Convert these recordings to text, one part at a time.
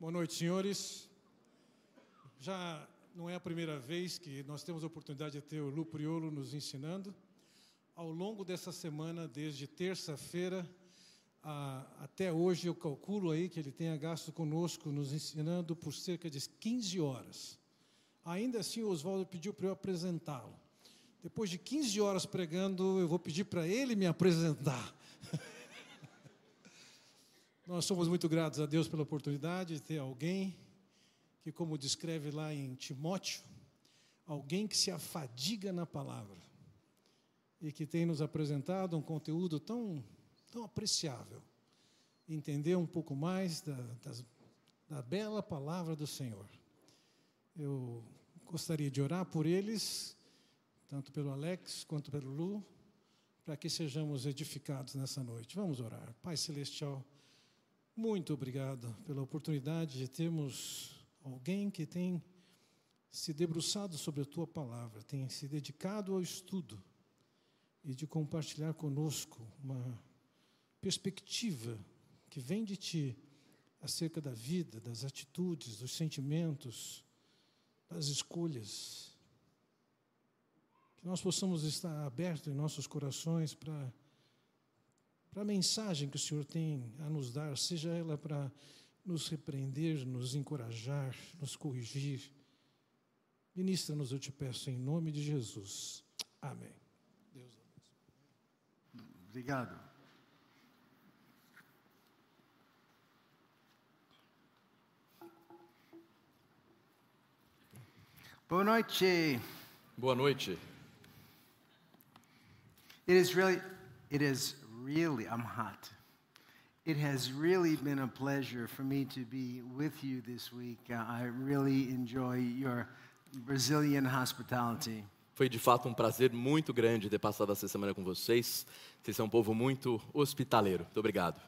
Boa noite, senhores. Já não é a primeira vez que nós temos a oportunidade de ter o Lu Priolo nos ensinando. Ao longo dessa semana, desde terça-feira até hoje, eu calculo aí que ele tenha gasto conosco nos ensinando por cerca de 15 horas. Ainda assim, o Oswaldo pediu para eu apresentá-lo. Depois de 15 horas pregando, eu vou pedir para ele me apresentar. Nós somos muito gratos a Deus pela oportunidade de ter alguém que, como descreve lá em Timóteo, alguém que se afadiga na palavra e que tem nos apresentado um conteúdo tão, tão apreciável. Entender um pouco mais da, da bela palavra do Senhor. Eu gostaria de orar por eles, tanto pelo Alex quanto pelo Lu, para que sejamos edificados nessa noite. Vamos orar. Pai Celestial. Muito obrigado pela oportunidade de termos alguém que tem se debruçado sobre a tua palavra, tem se dedicado ao estudo e de compartilhar conosco uma perspectiva que vem de ti acerca da vida, das atitudes, dos sentimentos, das escolhas. Que nós possamos estar abertos em nossos corações para para a mensagem que o Senhor tem a nos dar, seja ela para nos repreender, nos encorajar, nos corrigir. Ministra-nos, eu te peço, em nome de Jesus. Amém. Deus abençoe. Obrigado. Boa noite. Boa noite. It is really, it is really, I'm hot. It has really been a pleasure for me to be with you this week. Uh, I really enjoy your Brazilian hospitality. Foi de fato um prazer muito grande ter passado essa semana com vocês. Vocês são um povo muito hospitaleiro. Muito obrigado.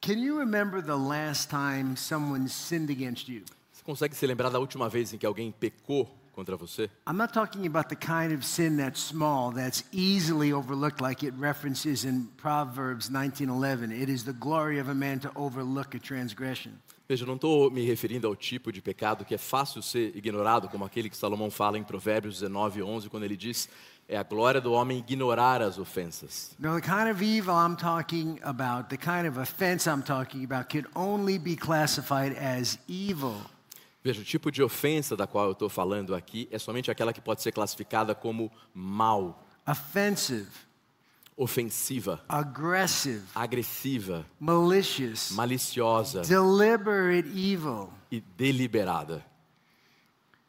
Can you remember the last time someone sinned against you? Você consegue se lembrar da última vez em que alguém pecou contra você. I'm not talking about the kind of sin that's small, that's easily overlooked like it references in Proverbs 19:11. It is the glory of a man to overlook a transgression. Veja, não estou me referindo ao tipo de pecado que é fácil ser ignorado, como aquele que Salomão fala em Provérbios 19, 11, quando ele diz: é a glória do homem ignorar as ofensas. No, the kind of evil I'm talking about, the kind of offense I'm talking about, can only be classified as evil. Veja, o tipo de ofensa da qual eu estou falando aqui é somente aquela que pode ser classificada como mal. Offensive. Ofensiva. Aggressive. Agressiva. Malicious. Maliciosa. Deliberate evil. E deliberada.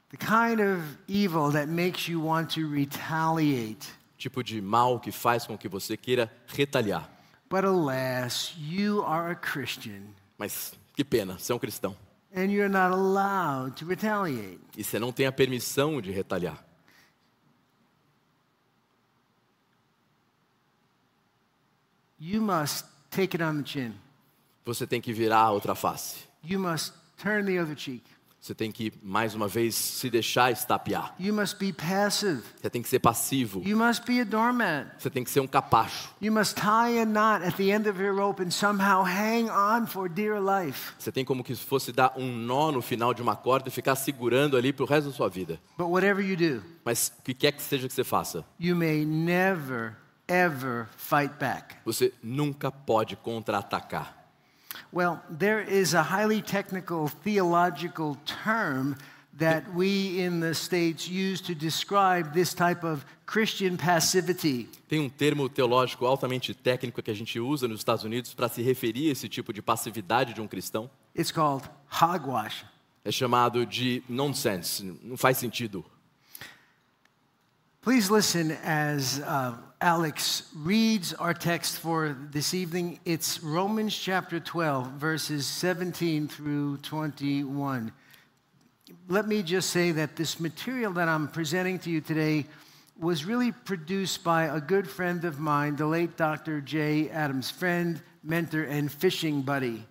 The kind of evil that makes you want to retaliate. Tipo de mal que faz com que você queira retaliar. But alas, you are a Christian. Mas que pena, você é um cristão. And you're not allowed to retaliate. E você não tem a permissão de retaliar. You must take it on the chin. Você tem que virar a outra face. You must turn the other cheek. Você tem que mais uma vez se deixar estapear. You must be passive. Você tem que ser passivo. You must be a doormat. Você tem que ser um capacho. You must tie a knot at the end of your rope and somehow hang on for dear life. Você tem como que fosse dar um nó no final de uma corda e ficar segurando ali para o resto da sua vida. But whatever you do, mas o que quer que seja que você faça, you may never ever fight back. Você nunca pode contra-atacar. Well, there is a highly technical theological term that we in the States use to describe this type of Christian passivity. Tem um termo teológico altamente técnico que a gente usa nos Estados Unidos para se referir a esse tipo de passividade de um cristão. It's called hogwash. É chamado de nonsense, não faz sentido. Please listen as uh, Alex reads our text for this evening. It's Romans chapter 12, verses 17 through 21. Let me just say that this material that I'm presenting to you today was really produced by a good friend of mine, the late Dr. J. Adams, friend, mentor, and fishing buddy.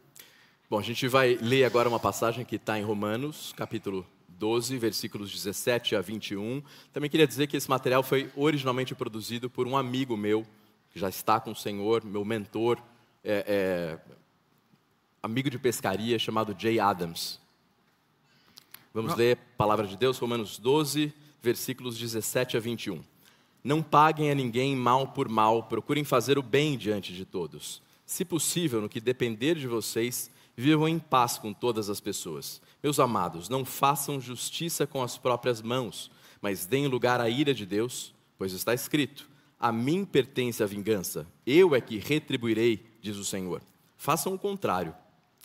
Bom, a gente vai ler agora uma passagem que está em Romanos, capítulo 12, versículos 17 a 21. Também queria dizer que esse material foi originalmente produzido por um amigo meu, que já está com o Senhor, meu mentor, é, é, amigo de pescaria chamado Jay Adams. Vamos ler a palavra de Deus, Romanos 12, versículos 17 a 21. Não paguem a ninguém mal por mal, procurem fazer o bem diante de todos. Se possível, no que depender de vocês, vivam em paz com todas as pessoas. Meus amados, não façam justiça com as próprias mãos, mas deem lugar à ira de Deus, pois está escrito: A mim pertence a vingança, eu é que retribuirei, diz o Senhor. Façam o contrário.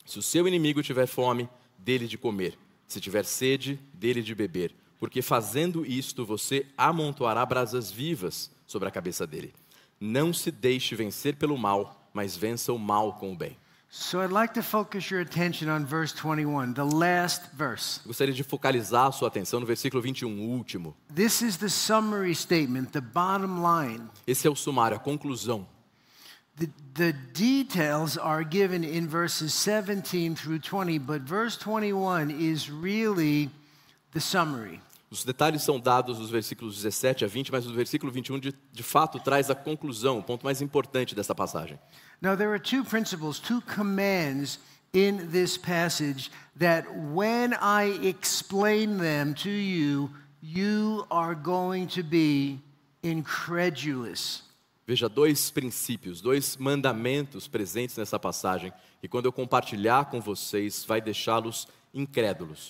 Se o seu inimigo tiver fome, dele de comer. Se tiver sede, dele de beber. Porque fazendo isto, você amontoará brasas vivas sobre a cabeça dele. Não se deixe vencer pelo mal, mas vença o mal com o bem. So I'd like to focus your attention on verse 21, the last verse. Gostaria de focalizar a sua atenção no versículo 21, um, o último. This is the summary statement, the bottom line. Esse é o sumário, a conclusão. The, the details are given in verses 17 through 20, but verse 21 is really the summary. Os detalhes são dados nos versículos 17 a 20, mas o versículo 21 de, de fato traz a conclusão, o ponto mais importante dessa passagem. Now, there are two principles, two commands in this passage that when I explain them to you, you are going to be incredulous. Veja dois princípios, dois mandamentos presentes nessa passagem, e quando eu compartilhar com vocês, vai deixá-los incrédulos.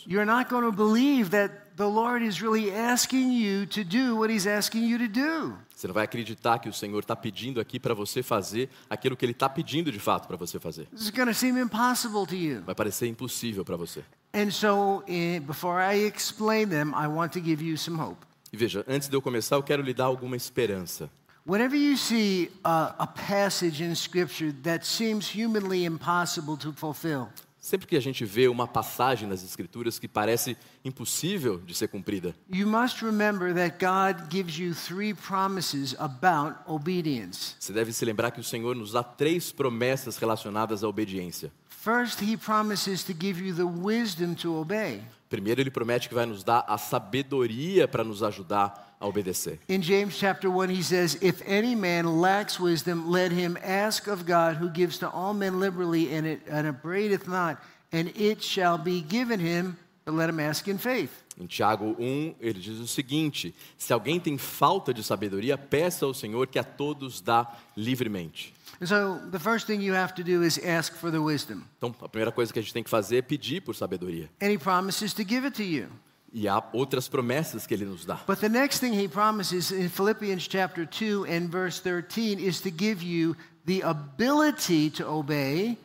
You're not going to believe that the Lord is really asking you to do what He's asking you to do. Você não vai acreditar que o Senhor está pedindo aqui para você fazer aquilo que Ele está pedindo de fato para você fazer. This is going to seem impossible to you. Vai parecer impossível para você. And so, before I explain them, I want to give you some hope. E veja, antes de eu começar, eu quero lhe dar alguma esperança. Whenever you see a, a passage in Scripture that seems humanly impossible to fulfill, Sempre que a gente vê uma passagem nas Escrituras que parece impossível de ser cumprida, you must remember that God gives you three promises about obedience. você deve se lembrar que o Senhor nos dá três promessas relacionadas à obediência. First, He promises to give you the wisdom to obey. Primeiro, Ele promete que vai nos dar a sabedoria para nos ajudar a obedecer. In James chapter 1, he says, If any man lacks wisdom, let him ask of God, who gives to all men liberally and, it, and upbraideth not, and it shall be given him, but let him ask in faith. Em Tiago 1, ele diz o seguinte: Se alguém tem falta de sabedoria, peça ao Senhor que a todos dá livremente. So the first thing you have to do is ask for the wisdom. Então, a primeira coisa que a gente tem que fazer é pedir por sabedoria. And he promises to give it to you. E há outras promessas que ele nos dá. But the next thing he promises in Philippians chapter 2 and verse 13 is to give you the ability to obey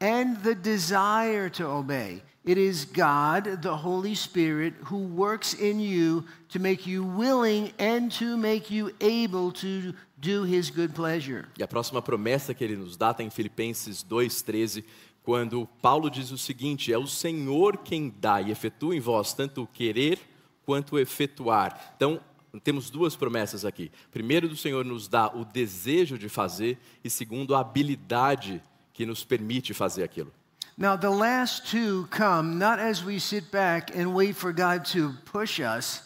and the desire to obey. It is God, the Holy Spirit, who works in you to make you willing and to make you able to do his good pleasure. E a próxima promessa que ele nos dá está em Filipenses 2,13, quando Paulo diz o seguinte: É o Senhor quem dá e efetua em vós tanto o querer quanto o efetuar. Então, temos duas promessas aqui. Primeiro, do Senhor nos dá o desejo de fazer, e segundo, a habilidade que nos permite fazer aquilo. Now, the last two come not as we sit back and wait for God to push us.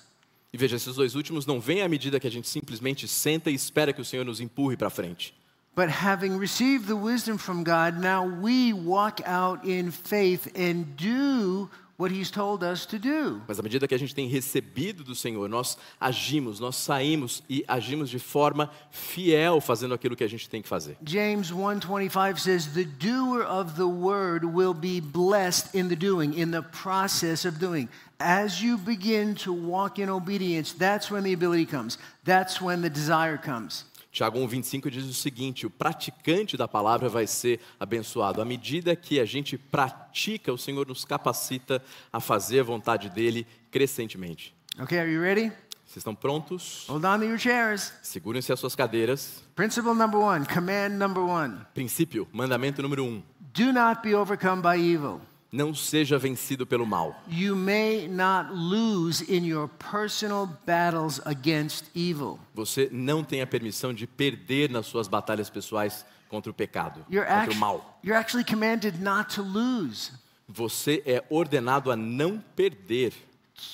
E veja, esses dois últimos não vêm à medida que a gente simplesmente senta e espera que o Senhor nos empurre para frente. But having received the wisdom from God, now we walk out in faith and do what He's told us to do. Mas à medida que a gente tem recebido do Senhor, nós agimos, nós saímos e agimos de forma fiel, fazendo aquilo que a gente tem que fazer. James 1:25 says the doer of the word will be blessed in the doing in the process of doing as you begin to walk in obedience that's when the ability comes that's when the desire comes Tiago 1,25 diz o seguinte: o praticante da palavra vai ser abençoado. À medida que a gente pratica, o Senhor nos capacita a fazer a vontade dele crescentemente. okay are you ready Vocês estão prontos? hold on to your chairs Segurem-se as suas cadeiras. principle number 1 command number 1 Princípio, mandamento número um: do not be overcome by evil não seja vencido pelo mal. you may not lose in your personal battles against evil Você não tem a permissão de perder nas suas batalhas pessoais contra o pecado, you're, contra o mal. you're actually commanded not to lose Você é ordenado a não perder.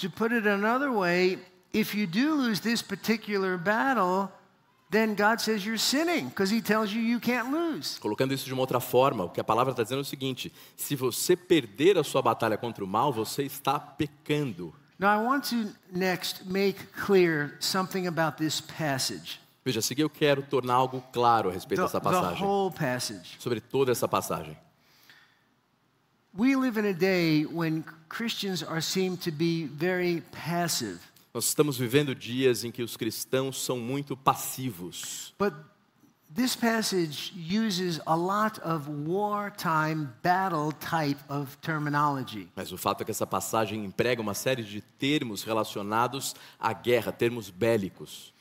To put it another way, if you do lose this particular battle, then God says you're sinning because He tells you you can't lose. Colocando isso de uma outra forma, o que a palavra está dizendo é o seguinte: se você perder a sua batalha contra o mal, você está pecando. Now, I want to next make clear something about this passage, Veja, a seguir eu quero tornar algo claro a respeito the, dessa the passagem, whole passage. sobre toda essa passagem. We live in a day when Christians are seen to be very passive. Nós estamos vivendo dias em que os cristãos são muito passivos. But this passage uses a lot of wartime battle type of terminology. Mas o fato é que essa passagem emprega uma série de termos relacionados à guerra, termos bélicos.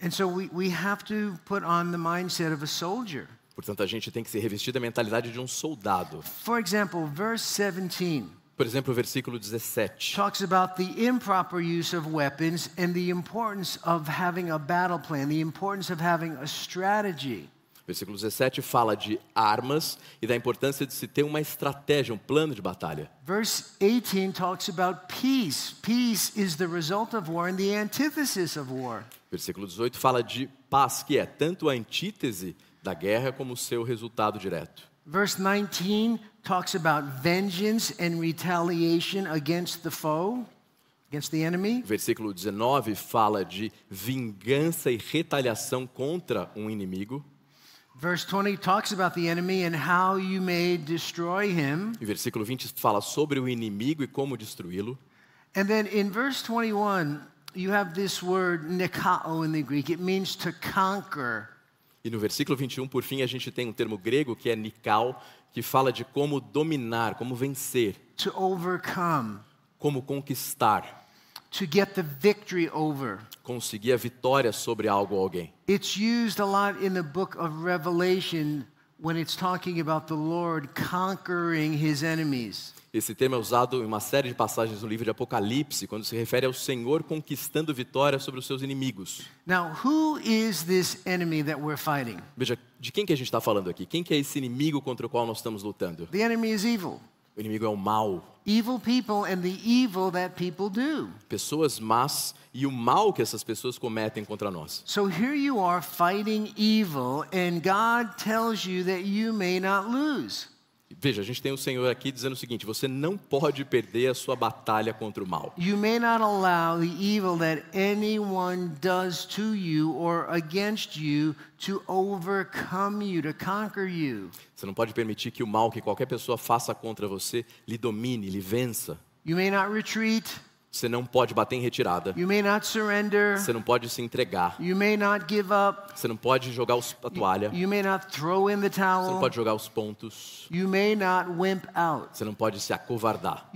And so we, we have to put on the mindset of a soldier. Portanto, a gente tem que se revestir da mentalidade de um soldado. For example, verse 17 Por exemplo, o versículo 17. talks about the improper use of weapons and the importance of having a battle plan, the importance of having a strategy. Versículo 17 fala de armas e da importância de se ter uma estratégia, um plano de batalha. Verse 18 talks about peace. Peace is the result of war and the antithesis of war. Versículo 18 fala de paz, que é tanto a antítese da guerra como o seu resultado direto. Verse 19 talks about vengeance and retaliation against the foe, against the enemy. Versículo 19 fala de vingança e retaliação contra um inimigo. Verse 20 talks about the enemy and how you may destroy him. E versículo 20 fala sobre o inimigo e como destruí-lo. And then in verse 21, you have this word nikao in the Greek. It means to conquer. E no versículo 21, por fim, a gente tem um termo grego que é nikao, que fala de como dominar, como vencer, to overcome, como conquistar, to get the victory over. conseguir a vitória sobre algo ou alguém. It's used a lot in the book of Revelation when it's talking about the Lord conquering his enemies. Esse termo é usado em uma série de passagens no livro de Apocalipse, quando se refere ao Senhor conquistando vitória sobre os seus inimigos. Now, who is this enemy that we're fighting? Veja, de quem que a gente está falando aqui? Quem que é esse inimigo contra o qual nós estamos lutando? The enemy is evil. O inimigo é o mal. Evil people and the evil that people do. Pessoas más e o mal que essas pessoas cometem contra nós. So here you are fighting evil, and God tells you that you may not lose. Veja, a gente tem o Senhor aqui dizendo o seguinte: você não pode perder a sua batalha contra o mal. You may not allow the evil that anyone does to you or against you to overcome you, to conquer you. Você não pode permitir que o mal que qualquer pessoa faça contra você lhe domine, lhe vença. You may not retreat. Você não pode bater em retirada. You may not surrender. Você não pode se entregar. You may not give up. Você não pode jogar os- a toalha. You may not throw in the Você não pode jogar os pontos. Você não pode se acovardar.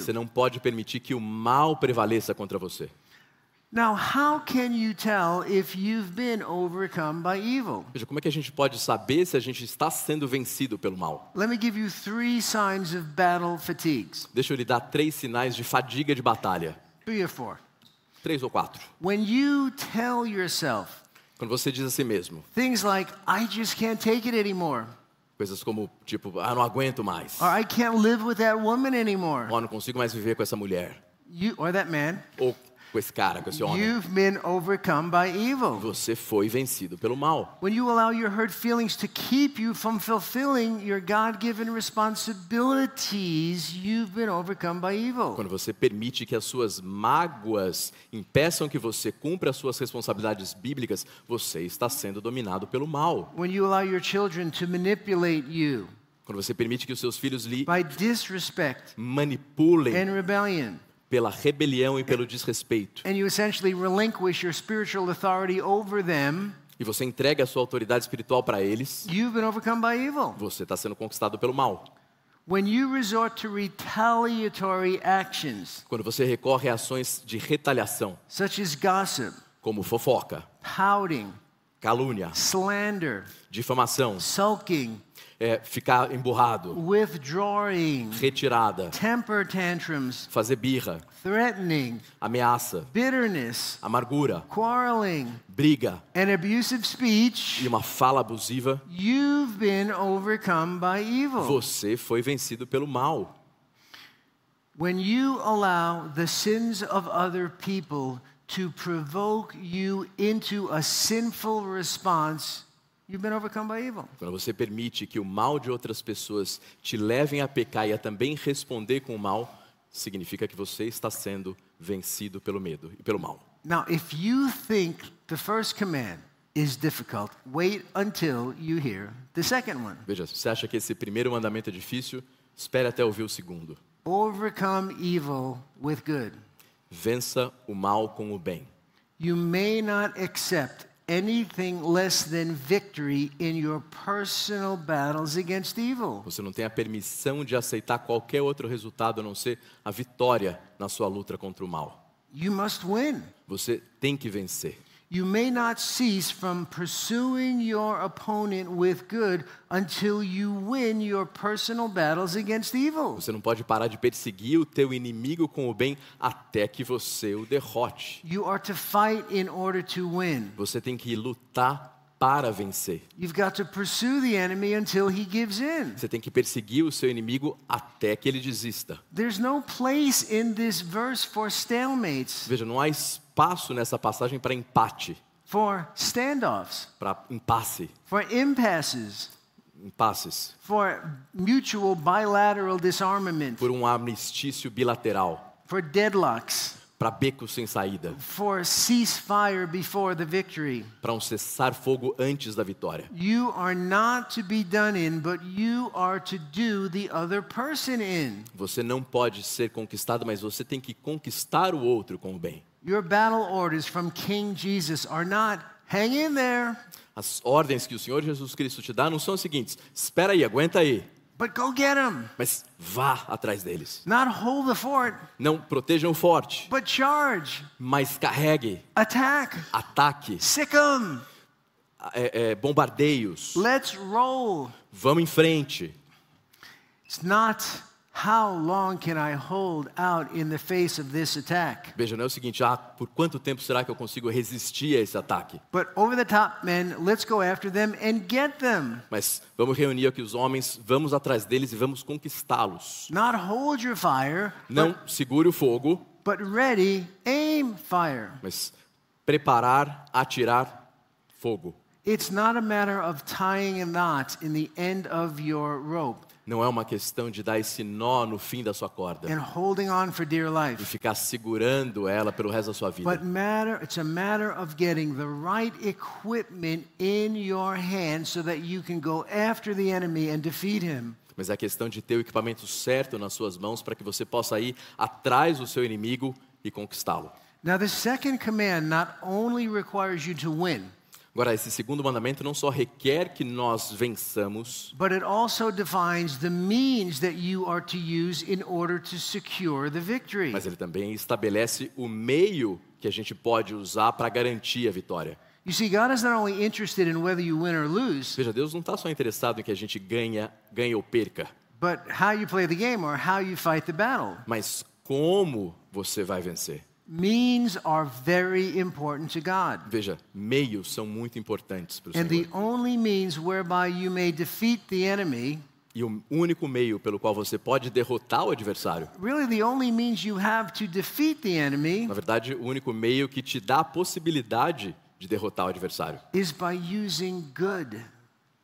Você não pode permitir que o mal prevaleça contra você. Now, how can you tell if you've been overcome by evil? Veja, como é que a gente pode saber se a gente está sendo vencido pelo mal? Let me give you three signs of battle fatigues. Deixa eu lhe dar três sinais de fadiga de batalha. Three or four. Três ou quatro. When you tell yourself Quando você diz a si mesmo, things like, I just can't take it anymore, coisas como, tipo, ah, não aguento mais. or I can't live with that woman anymore, Ó, não consigo mais viver com essa mulher. you, or that man, Ou com esse cara, com esse homem. you've been overcome by evil. Você foi vencido pelo mal. When you allow your hurt feelings to keep you from fulfilling your God given responsibilities, you've been overcome by evil. Quando você permite que as suas mágoas impeçam que você cumpra as suas responsabilidades bíblicas, você está sendo dominado pelo mal. When you allow your children to manipulate you Quando você permite que os seus filhos lhe by disrespect manipulem and rebellion, pela rebelião e pelo desrespeito, and you essentially relinquish your spiritual authority over them, e você entrega a sua autoridade espiritual para eles, você está sendo conquistado pelo mal. Quando você recorre a ações de retaliação, such as gossip, como fofoca, calúnia, slander, difamação, sulking, é, ficar emburrado, withdrawing, retirada, temper tantrums, fazer birra, threatening, ameaça, bitterness, amargura, quarreling, briga and abusive speech, e uma fala abusiva, you've been overcome by evil. você foi vencido pelo mal. When you allow the sins of other people to provoke you into a sinful response, Quando você permite que o mal de outras pessoas te levem a pecar e a também responder com o mal, significa que você está sendo vencido pelo medo e pelo mal. Now, if you think the first command is difficult, wait until you hear the second one. Veja, se você acha que esse primeiro mandamento é difícil, espere até ouvir o segundo. Overcome evil with good. Vença o mal com o bem. You may not accept anything less than victory in your personal battles against evil. Você não tem a permissão de aceitar qualquer outro resultado a não ser a vitória na sua luta contra o mal. You must win. Você tem que vencer. You may not cease from pursuing your opponent with good until you win your personal battles against evil. Você não pode parar de perseguir o teu inimigo com o bem até que você o derrote. You are to fight in order to win. Você tem que lutar para vencer. You've got to pursue the enemy until he gives in. Você tem que perseguir o seu inimigo até que ele desista. There's no place in this verse for stalemates, Veja, não há espaço nessa passagem para empate, for standoffs, para impasse, for impasses, impasses, for mutual bilateral disarmament, por um armistício bilateral, for deadlocks, para becos sem saída, for ceasefire before the victory. para um cessar-fogo antes da vitória. You are not to be done in, but you are to do the other person in. Você não pode ser conquistado, mas você tem que conquistar o outro com o bem. Your battle orders from King Jesus are not hang in there, As ordens que o Senhor Jesus Cristo te dá não são as seguintes: espera aí, aguenta aí, but go get him. mas vá atrás deles. Not hold the fort, Não protejam o forte, but charge, mas carregue, attack, ataque, sick 'em. é, é, bombardeios. Let's roll. Vamos em frente. It's not how long can I hold out in the face of this attack, Veja, não é o seguinte: ah, por quanto tempo será que eu consigo resistir a esse ataque? but over the top men, let's go after them and get them. Mas vamos reunir aqui os homens, vamos atrás deles e vamos conquistá-los. Not hold your fire, Não segure o fogo, but ready, aim fire. mas preparar, atirar fogo. It's not a matter of tying a knot in the end of your rope Não é uma questão de dar esse nó no fim da sua corda and holding on for dear e ficar segurando ela pelo resto da sua vida. But matter it's a matter of getting the right equipment in your hand so that you can go after the enemy and defeat him. Mas é a questão de ter o equipamento certo nas suas mãos para que você possa ir atrás do seu inimigo e conquistá-lo. Now the second command not only requires you to win, Agora, esse segundo mandamento não só requer que nós vençamos, but it also defines the means that you are to use in order to secure the victory. mas ele também estabelece o meio que a gente pode usar para garantir a vitória. You see, God is not only interested in whether you win or lose, Veja, Deus não está só interessado em que a gente ganha, ganhe ou perca, but how you play the game or how you fight the battle. mas como você vai vencer. Means are very important to God. Veja, meios são muito importantes para o And Senhor. the only means whereby you may defeat the enemy, E o único meio pelo qual você pode derrotar o adversário, really the only means you have to defeat the enemy, na verdade, o único meio que te dá a possibilidade de derrotar o adversário, is by using good.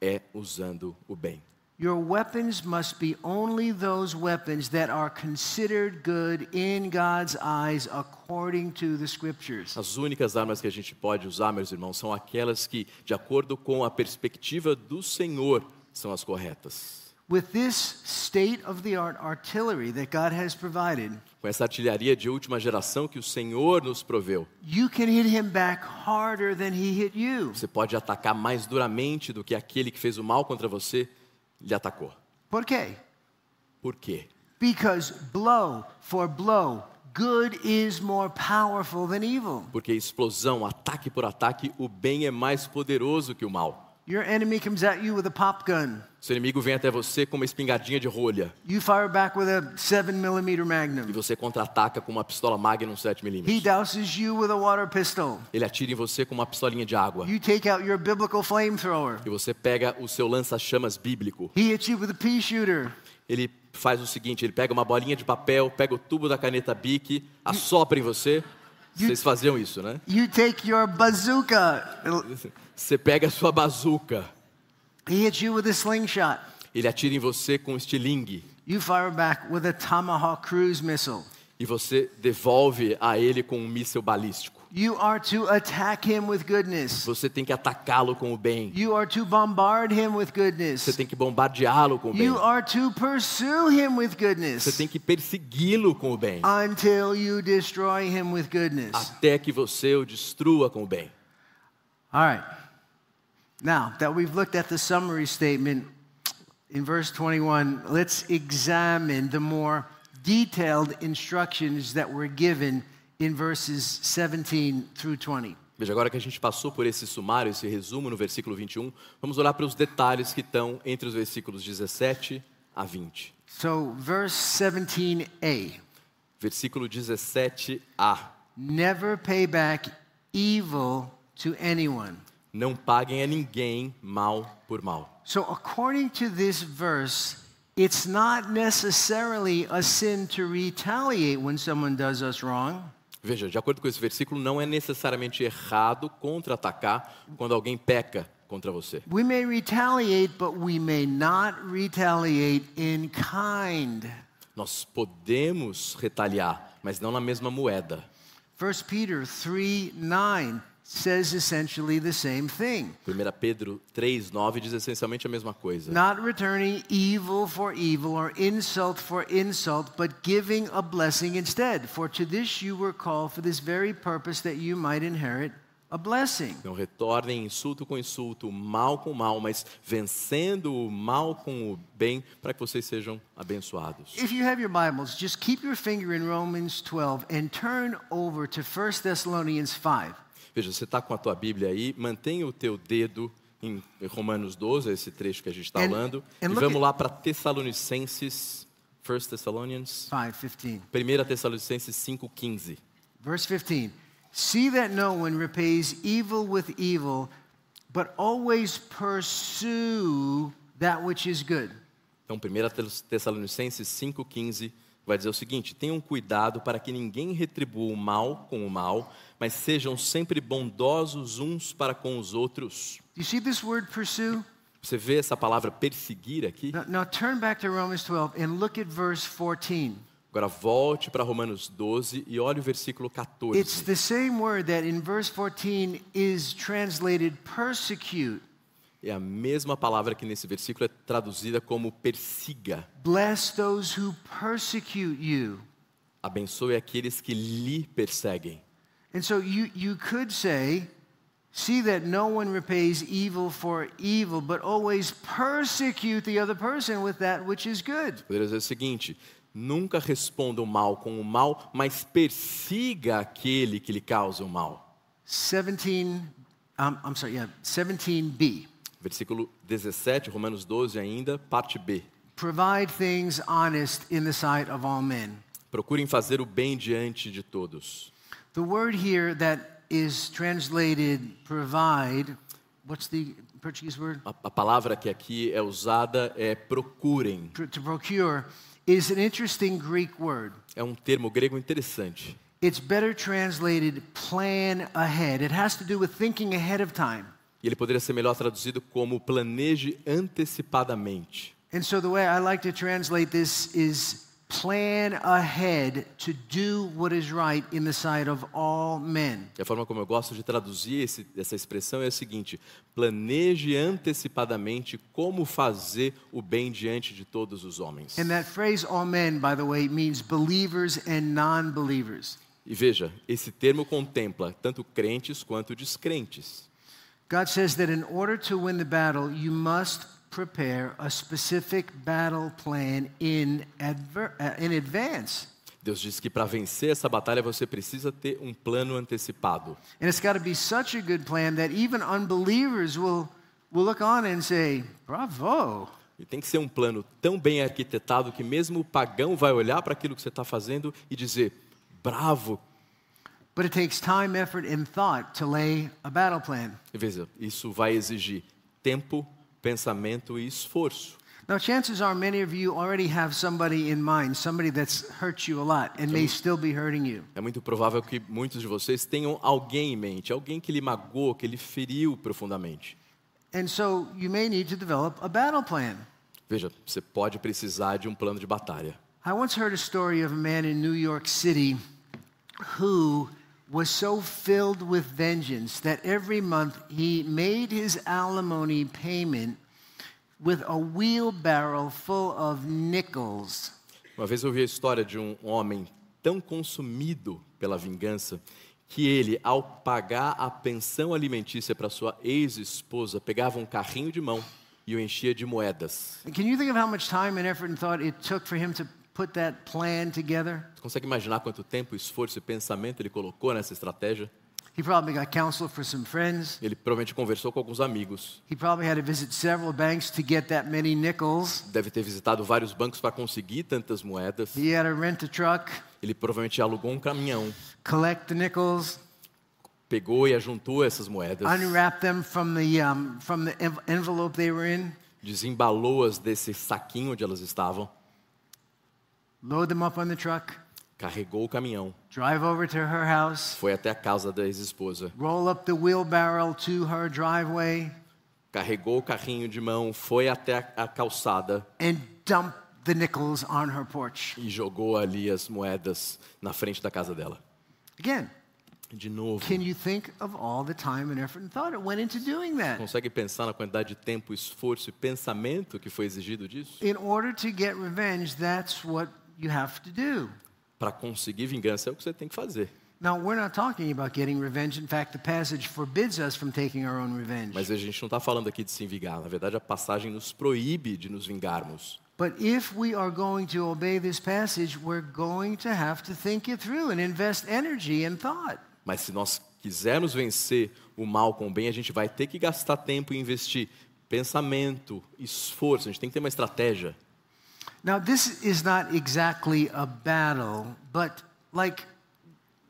é usando o bem. Your weapons must be only those weapons that are considered good in God's eyes according to the scriptures. As únicas armas que a gente pode usar, meus irmãos, são aquelas que, de acordo com a perspectiva do Senhor, são as corretas. With this state of the art artillery that God has provided, Com essa artilharia de última geração que o Senhor nos proveu, you can hit him back harder than he hit you. você pode atacar mais duramente do que aquele que fez o mal contra você lhe atacou. Por quê? Por quê? Because blow for blow, good is more powerful than evil. Porque explosão, ataque por ataque, o bem é mais poderoso que o mal. Your enemy comes at you with a pop gun. Seu inimigo vem até você com uma espingardinha de rolha You fire back with a 7 millimeter e magnum. você contra-ataca com uma pistola Magnum He 7mm. douses you with a water pistol. Ele atira em você com uma pistolinha de água You take out your biblical flamethrower. e você pega o seu lança-chamas bíblico. He hits you with a pea shooter. Ele faz o seguinte, ele pega uma bolinha de papel, pega o tubo da caneta Bic, assopra em você Vocês faziam isso, né? You take your bazooka. Você pega a sua bazuca, He hits you with a slingshot. ele atira em você com um estilingue You fire back with a Tomahawk cruise missile. e você devolve a ele com um míssil balístico. You are to attack him with goodness. Você tem que atacá-lo com o bem. You are to bombard him with Você goodness. tem que bombardeá-lo com o bem. You are to pursue him with Você goodness tem que persegui-lo com o bem. until you destroy him with goodness. Até que você o destrua com o bem. All right. Now that we've looked at the summary statement in verse 21, let's examine the more detailed instructions that were given in verses 17 through 20. Veja, agora que a gente passou por esse sumário, esse resumo no versículo 21, um, vamos olhar para os detalhes que estão entre os versículos 17 a 20. So, verse 17a Versículo 17a. Never pay back evil to anyone. Não paguem a ninguém mal por mal. So, according to this verse, it's not necessarily a sin to retaliate when someone does us wrong. Veja, de acordo com esse versículo, não é necessariamente errado contra-atacar quando alguém peca contra você. We may retaliate, but we may not retaliate in kind. Nós podemos retaliar, mas não na mesma moeda. 1 Peter 3 9 says essentially the same thing. 1 Pedro 3,9 diz essencialmente a mesma coisa. Not returning evil for evil or insult for insult, but giving a blessing instead. For to this you were called for this very purpose that you might inherit a blessing. Não retornem insulto com insulto, mal com mal, mas vencendo o mal com o bem, para que vocês sejam abençoados. If you have your Bibles, just keep your finger in Romans 12 and turn over to 1 Thessalonians 5. Veja, você está com a tua Bíblia aí, mantenha o teu dedo em Romanos 12, esse trecho que a gente está And- falando, and e vamos lá para Tessalonicenses, 1 Thessalonians, 5:15. 1 Tessalonicenses 5,15. Verse 15. See that no one repays evil with evil, but always pursue that which is good. Então, 1 Tes- Tessalonicenses 5,15 vai dizer o seguinte: tenham cuidado para que ninguém retribua o mal com o mal, mas sejam sempre bondosos uns para com os outros. You see this word pursue? Você vê essa palavra perseguir aqui? Now, now turn back to Romans 12 and look at verse 14. Agora volte para Romanos 12 e olhe o versículo It's 14. the same word that in verse 14 is translated persecute. É a mesma palavra que nesse versículo é traduzida como persiga. Bless those who persecute you. Abençoe aqueles que lhe perseguem. And so you, you could say, see that no one repays evil for evil, but always persecute the other person with that which is good. Poderia dizer o seguinte: nunca responda o mal com o mal, mas persiga aquele que lhe causa o mal. 17, um, I'm sorry, yeah, 17b. Versículo 17, Romanos 12 ainda, parte B. Provide things honest in the sight of all men. Procurem fazer o bem diante de todos. The word here that is translated provide, what's the Portuguese word? A, a palavra que aqui é usada é procurem. Pro- To procure is an interesting Greek word. É um termo grego interessante. It's better translated plan ahead. It has to do with thinking ahead of time. E ele poderia ser melhor traduzido como planeje antecipadamente. And so the way I like to translate this is plan ahead to do what is right in the sight of all men. E a forma como eu gosto de traduzir esse, essa expressão é a seguinte: planeje antecipadamente como fazer o bem diante de todos os homens. And that phrase all men, by the way, means believers and non believers. E veja, esse termo contempla tanto crentes quanto descrentes. God says that in order to win the battle, you must prepare a specific battle plan in, adver- uh, in advance. Deus diz que para vencer essa batalha você precisa ter um plano antecipado. And it's got to be such a good plan that even unbelievers will, will look on and say, Bravo. E tem que ser um plano tão bem arquitetado que mesmo o pagão vai olhar para aquilo que você está fazendo e dizer: bravo. E veja, isso vai exigir tempo, pensamento e esforço. Now, chances are many of you already have somebody in mind, somebody that's hurt you a lot and may still be hurting you. É muito provável que muitos de vocês tenham alguém em mente, alguém que lhe magoou, que lhe feriu profundamente. And so you may need to develop a battle plan. Veja, você pode precisar de um plano de batalha. I once heard a story of a man in New York City who was so filled with vengeance that every month he made his alimony payment with a wheelbarrow full of nickels. Uma vez eu ouvi a história de um homem tão consumido pela vingança que ele, ao pagar a pensão alimentícia para sua ex-esposa, pegava um carrinho de mão e o enchia de moedas. Can you think of how much time and effort and thought it took for him to put that plan together? Você consegue imaginar quanto tempo, esforço e pensamento ele colocou nessa estratégia? He probably got counsel for some friends. Ele provavelmente conversou com alguns amigos, He probably had to visit several banks to get that many nickels. deve ter visitado vários bancos para conseguir tantas moedas. He had to rent a truck, Ele provavelmente alugou um caminhão, collect the nickels, pegou e ajuntou essas moedas, unwrap them from the, um, from the env- envelope they were in, desembalou-as desse saquinho onde elas estavam, load them up on the truck, carregou o caminhão, drive over to her house, foi até a casa da ex-esposa, roll up the wheelbarrow to her driveway, carregou o carrinho de mão, foi até a, calçada and dump the nickels on her porch. e jogou ali as moedas na frente da casa dela. Again, De novo, can you think of all the time and effort and thought it went into doing that? consegue pensar na quantidade de tempo, esforço e pensamento que foi exigido disso? In order to get revenge, that's what you have to do. Para conseguir vingança é o que você tem que fazer. Now, we're not talking about getting revenge. In fact, the passage forbids us from taking our own revenge. Mas a gente não está falando aqui de se vingar. Na verdade, a passagem nos proíbe de nos vingarmos. But if we are going to obey this passage, we're going to have to think it through and invest energy and thought. Mas se nós quisermos vencer o mal com o bem, a gente vai ter que gastar tempo e investir pensamento, esforço. A gente tem que ter uma estratégia. Now, this is not exactly a battle, but like,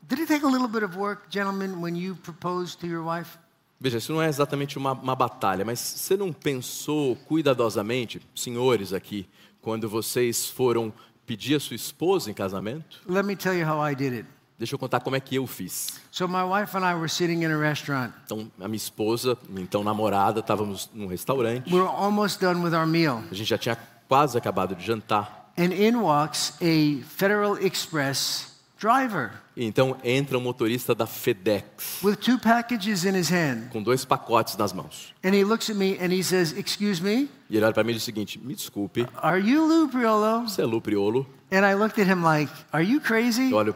did it take a little bit of work, gentlemen, when you proposed to your wife? Veja, isso não é exatamente uma, uma batalha, mas você não pensou cuidadosamente, senhores aqui, quando vocês foram pedir a sua esposa em casamento? Let me tell you how I did it. Deixa eu contar como é que eu fiz. So, my wife and I were sitting in a restaurant. Então, a minha esposa, então namorada, estávamos num restaurante. We were almost done with our meal. A gente já tinha quase acabado de jantar. And in walks a Federal Express driver E então entra um motorista da FedEx with two packages in his hand. com dois pacotes nas mãos. And he looks at me and he says, Excuse me, E ele olha para mim e diz o seguinte: Me desculpe, are you Lou Priolo? você é Lu Priolo? And I looked at him like, Are you crazy? Eu olho,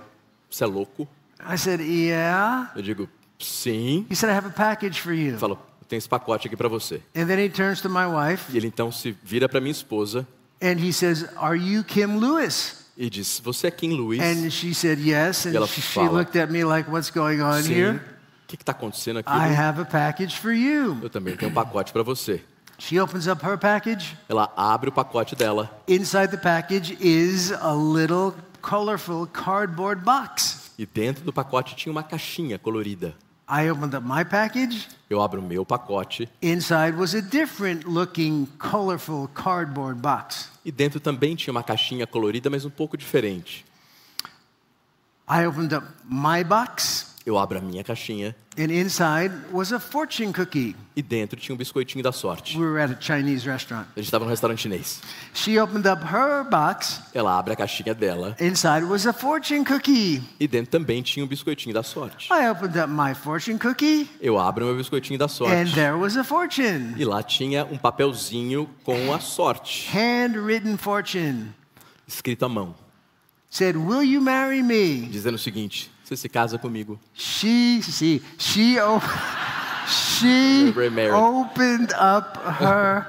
você é louco? I said, Yeah. Eu digo, sim. He said, I have a package for you. Falou, tenho esse pacote aqui para você. And then he turns to my wife E ele então se vira para minha esposa and he says, Are you Kim Lewis? e diz: Você é Kim Lewis? And she said, Yes. E And ela she, fala, looked at me like, What's going on Sim. here? O que está acontecendo aqui? I have a package for you. Eu também tenho um pacote para você. She opens up her package. Ela abre o pacote dela Inside the package is a little colorful cardboard box. e dentro do pacote tinha uma caixinha colorida. I opened up my package. Eu abro o meu pacote Inside was a different looking, colorful cardboard box. e dentro também tinha uma caixinha colorida, mas um pouco diferente. I opened up my box, Eu abro a minha caixinha and inside was a fortune cookie. e dentro tinha um biscoitinho da sorte. We were at a Chinese restaurant. A gente estava num restaurante chinês. She opened up her box. Ela abre a caixinha dela Inside was a fortune cookie. e dentro também tinha um biscoitinho da sorte. I opened up my fortune cookie, Eu abro meu biscoitinho da and sorte there was a fortune. e lá tinha um papelzinho com a sorte, Handwritten fortune. escrito à mão, Said, Will you marry me? dizendo o seguinte: Você se casa comigo. She, she, she Very married. opened up her,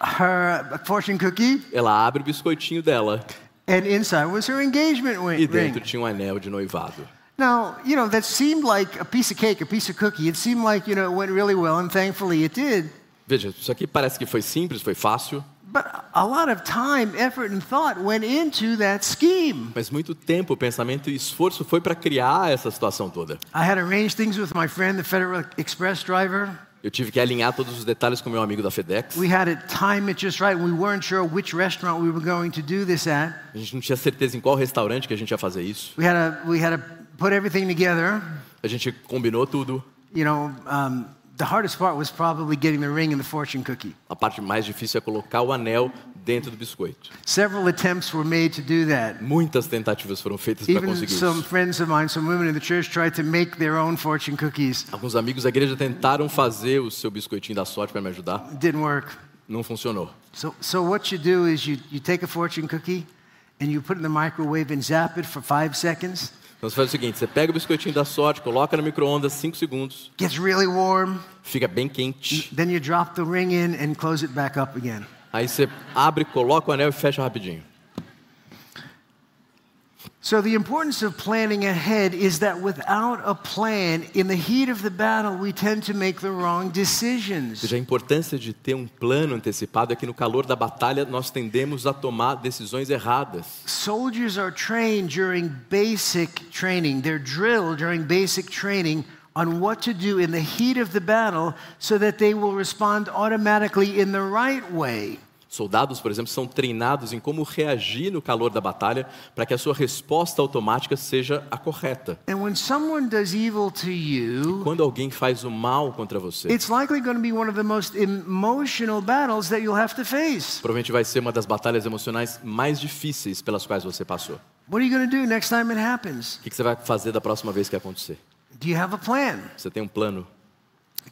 her fortune cookie, Ela abre o biscoitinho dela and inside was her engagement wi- e dentro ring. tinha um anel de noivado. Now, you know, that seemed like a piece of cake, a piece of cookie. It seemed like, you know, it went really well, and thankfully it did. Veja, isso aqui parece que foi simples, foi fácil, But a lot of time, effort, and thought went into that scheme. mas muito tempo, pensamento e esforço foi para criar essa situação toda. I had arranged things with my friend, the Federal Express driver. Eu tive que alinhar todos os detalhes com meu amigo da FedEx. We had to time it just right. We weren't sure which restaurant we were going to do this at. A gente não tinha certeza em qual restaurante que a gente ia fazer isso. We had to, we had to put everything together. A gente combinou tudo. You know, um, the hardest part was probably getting the ring and the fortune cookie. A parte mais difícil é colocar o anel dentro do biscoito. Several attempts were made to do that. Muitas tentativas foram feitas para conseguir some isso. friends of mine, some women in the church, tried to make their own fortune cookies. Alguns amigos da igreja tentaram fazer o seu biscoitinho da sorte para me ajudar. Didn't work. Não funcionou. So, so what you do is you, you take a fortune cookie and you put it in the microwave and zap it for five seconds. Então você faz o seguinte: você pega o biscoitinho da sorte, coloca no micro-ondas 5 segundos, Gets really warm. fica bem quente. Then you drop the ring in and close it back up again. Aí você abre, coloca o anel e fecha rapidinho. So, the importance of planning ahead is that without a plan, in the heat of the battle, we tend to make the wrong decisions. seja, a importância de ter um plano antecipado é que no calor da batalha nós tendemos a tomar decisões erradas. Soldiers are trained during basic training, they're drilled during basic training on what to do in the heat of the battle so that they will respond automatically in the right way. Soldados, por exemplo, são treinados em como reagir no calor da batalha para que a sua resposta automática seja a correta. And when someone does evil to you, Quando alguém faz o mal contra você, provavelmente vai ser uma das batalhas emocionais mais difíceis pelas quais você passou. O que que você vai fazer da próxima vez que acontecer? Do you have a plan? Você tem um plano?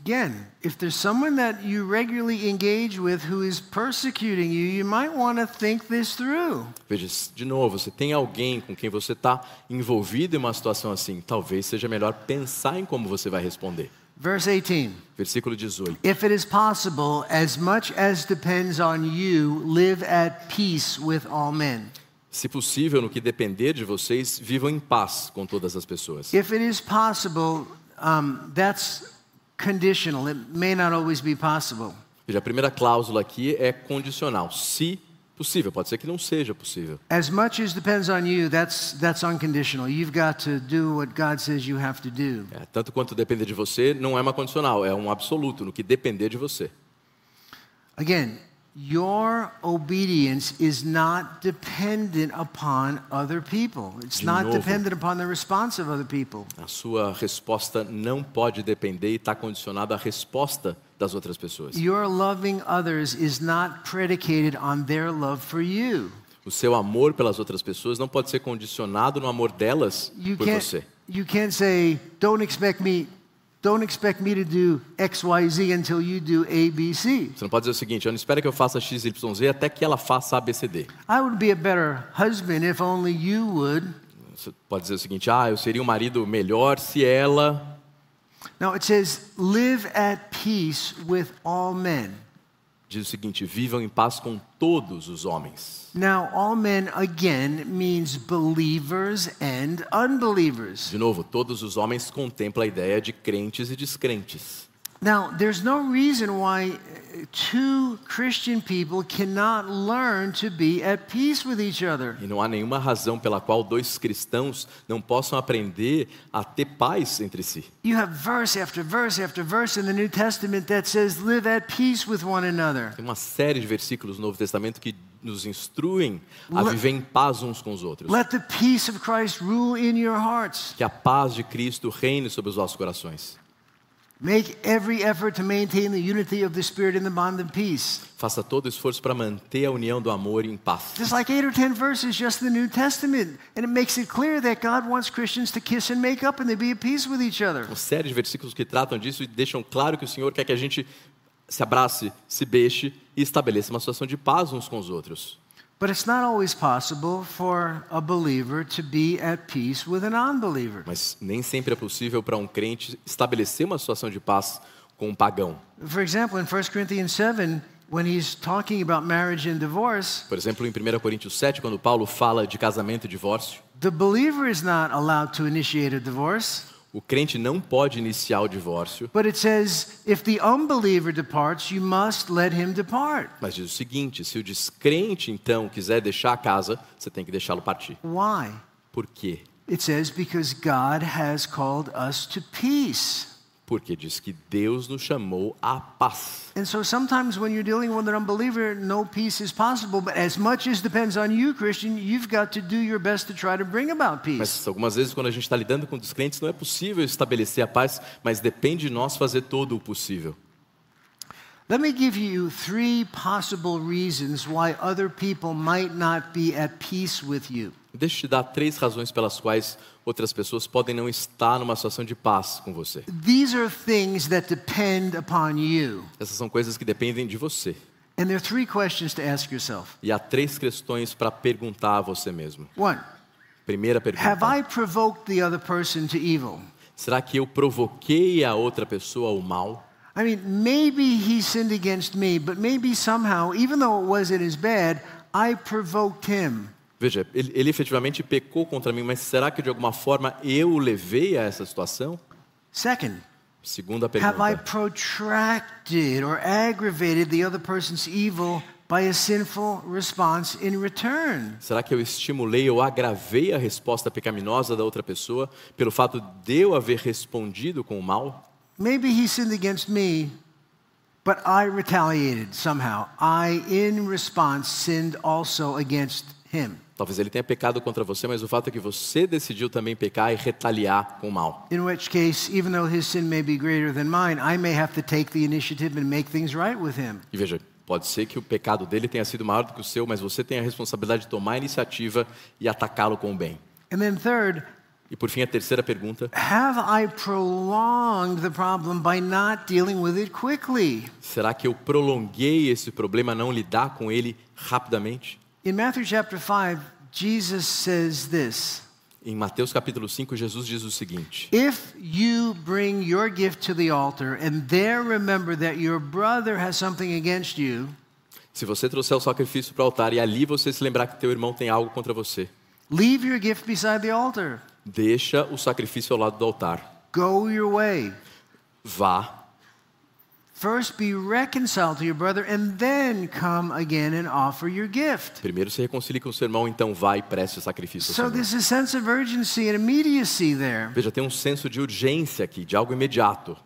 Again, if there's someone that you regularly engage with who is persecuting you, you might want to think this through. Veja, de novo, você tem alguém com quem você está envolvido em uma situação assim, talvez seja melhor pensar em como você vai responder. Verse 18 Versículo 18. If it is possible, as much as depends on you, live at peace with all men. Se possível, no que depender de vocês, vivam em paz com todas as pessoas. If it is possible, um, that's conditional. It may not always be possible. Veja, a primeira cláusula aqui é condicional. Se possível, pode ser que não seja possível. As much as depends on you, that's, that's unconditional. You've got to do what God says you have to do. É, tanto quanto depender de você, não é uma condicional, é um absoluto, no que depender de você. Again, your obedience is not dependent upon other people. It's De not novo. dependent upon the response of other people. A sua resposta não pode depender e está condicionada à resposta das outras pessoas. Your loving others is not predicated on their love for you. O seu amor pelas outras pessoas não pode ser condicionado no amor delas You por você. you can't say, don't expect me, don't expect me to do X, Y, Z until you do A, B, C. Você não pode dizer o seguinte, eu não espero que eu faça XYZ até que ela faça ABCD. I would be a better husband if only you would. Você pode dizer o seguinte, ah, eu seria um marido melhor se ela... No, it says, live at peace with all men. Diz o seguinte, vivam em paz com todos os homens. Now, all men again means believers and unbelievers. De novo, todos os homens contempla a ideia de crentes e descrentes. Now, there's no reason why uh, two Christian people cannot learn to be at peace with each other. E não há nenhuma razão pela qual dois cristãos não possam aprender a ter paz entre si. You have verse after verse after verse in the New Testament that says, live at peace with one another. Tem uma série de versículos no Novo Testamento que nos instruem a viver em paz uns com os outros. Let the peace of Christ rule in your hearts. Que a paz de Cristo reine sobre os vossos corações. Make every effort to maintain the unity of the Spirit in the bond of peace. Faça todo o esforço para manter a união do amor em paz. There's like eight or ten verses just in the New Testament, and it makes it clear that God wants Christians to kiss and make up and be at peace with each other. Uma série de versículos que tratam disso e deixam claro que o Senhor quer que a gente se abrace, se beije e estabeleça uma situação de paz uns com os outros. But it's not always possible for a believer to be at peace with an unbeliever. Mas nem sempre é possível para um crente estabelecer uma situação de paz com um pagão. For example, in 1 Corinthians 7, when he's talking about marriage and divorce, Por exemplo, em 1 Coríntios 7, quando Paulo fala de casamento e divórcio, the believer is not allowed to initiate a divorce. O crente não pode iniciar o divórcio, But it says, if the unbeliever departs, you must let him depart. mas diz o seguinte: se o descrente então quiser deixar a casa, você tem que deixá-lo partir. Why? Por quê? It says, because God has called us to peace. Porque diz que Deus nos chamou à paz. And so sometimes when you're dealing with an unbeliever, no peace is possible. But as much as depends on you, Christian, you've got to do your best to try to bring about peace. Mas algumas vezes, quando a gente está lidando com descrentes, não é possível estabelecer a paz, mas depende de nós fazer todo o possível. Let me give you three possible reasons why other people might not be at peace with you. Deixa eu te dar três razões pelas quais outras pessoas podem não estar numa situação de paz com você. These are things that depend upon you. Essas são coisas que dependem de você. And there are three questions to ask yourself. E há três questões para perguntar a você mesmo. One, Primeira have pergunta: I provoked the other person to evil? Será que eu provoquei a outra pessoa ao mal? I mean, maybe he sinned against me, but maybe somehow, even though it wasn't as bad, I provoked him. Veja, ele, ele efetivamente pecou contra mim, mas será que de alguma forma eu o levei a essa situação? Second, Segunda have I pergunta: protracted or aggravated the other person's evil by a sinful response in return? Será que eu estimulei ou agravei a resposta pecaminosa da outra pessoa pelo fato de eu haver respondido com o mal? Maybe he sinned against me, but I retaliated somehow. I, in response, sinned also against him. Talvez ele tenha pecado contra você, mas o fato é que você decidiu também pecar e retaliar com o mal. In which case, even though his sin may be greater than mine, I may have to take the initiative and make things right with him. E veja, pode ser que o pecado dele tenha sido maior do que o seu, mas você tem a responsabilidade de tomar a iniciativa e atacá-lo com o bem. And then, third, E por fim, a terceira pergunta: have I prolonged the problem by not dealing with it quickly? será que eu prolonguei esse problema não lidar com ele rapidamente? In Matthew chapter 5, Jesus says this Em Mateus capítulo 5, Jesus diz o seguinte: If you bring your gift to the altar and there remember that your brother has something against you, Se você trouxer o sacrifício para o altar e ali você se lembrar que teu irmão tem algo contra você, leave your gift beside the altar. deixa o sacrifício ao lado do altar. Go your way. Vá, First be reconciled to your brother and then come again and offer your gift. primeiro se reconcilie com o seu irmão, então vá e preste o sacrifício So there's a sense of urgency and immediacy there. Veja, tem um senso de urgência aqui, de algo imediato.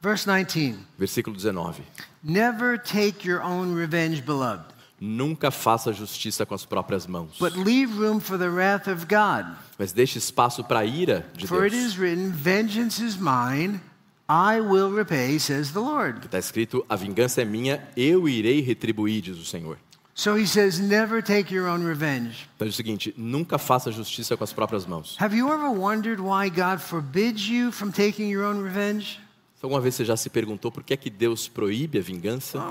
Verse 19 Versículo 19. Never take your own revenge, beloved, Nunca faça justiça com as próprias mãos, but leave room for the wrath of God. mas deixe espaço para a ira de For it Deus. is written, Vengeance is mine, I will repay, says the Lord. Está escrito: A vingança é minha, eu irei retribuir, diz o Senhor. So he says, Never take your own revenge. Então é o seguinte: nunca faça justiça com as próprias mãos. Have you ever wondered why God forbids you from taking your own revenge? Alguma vez você já se perguntou por que é que Deus proíbe a vingança?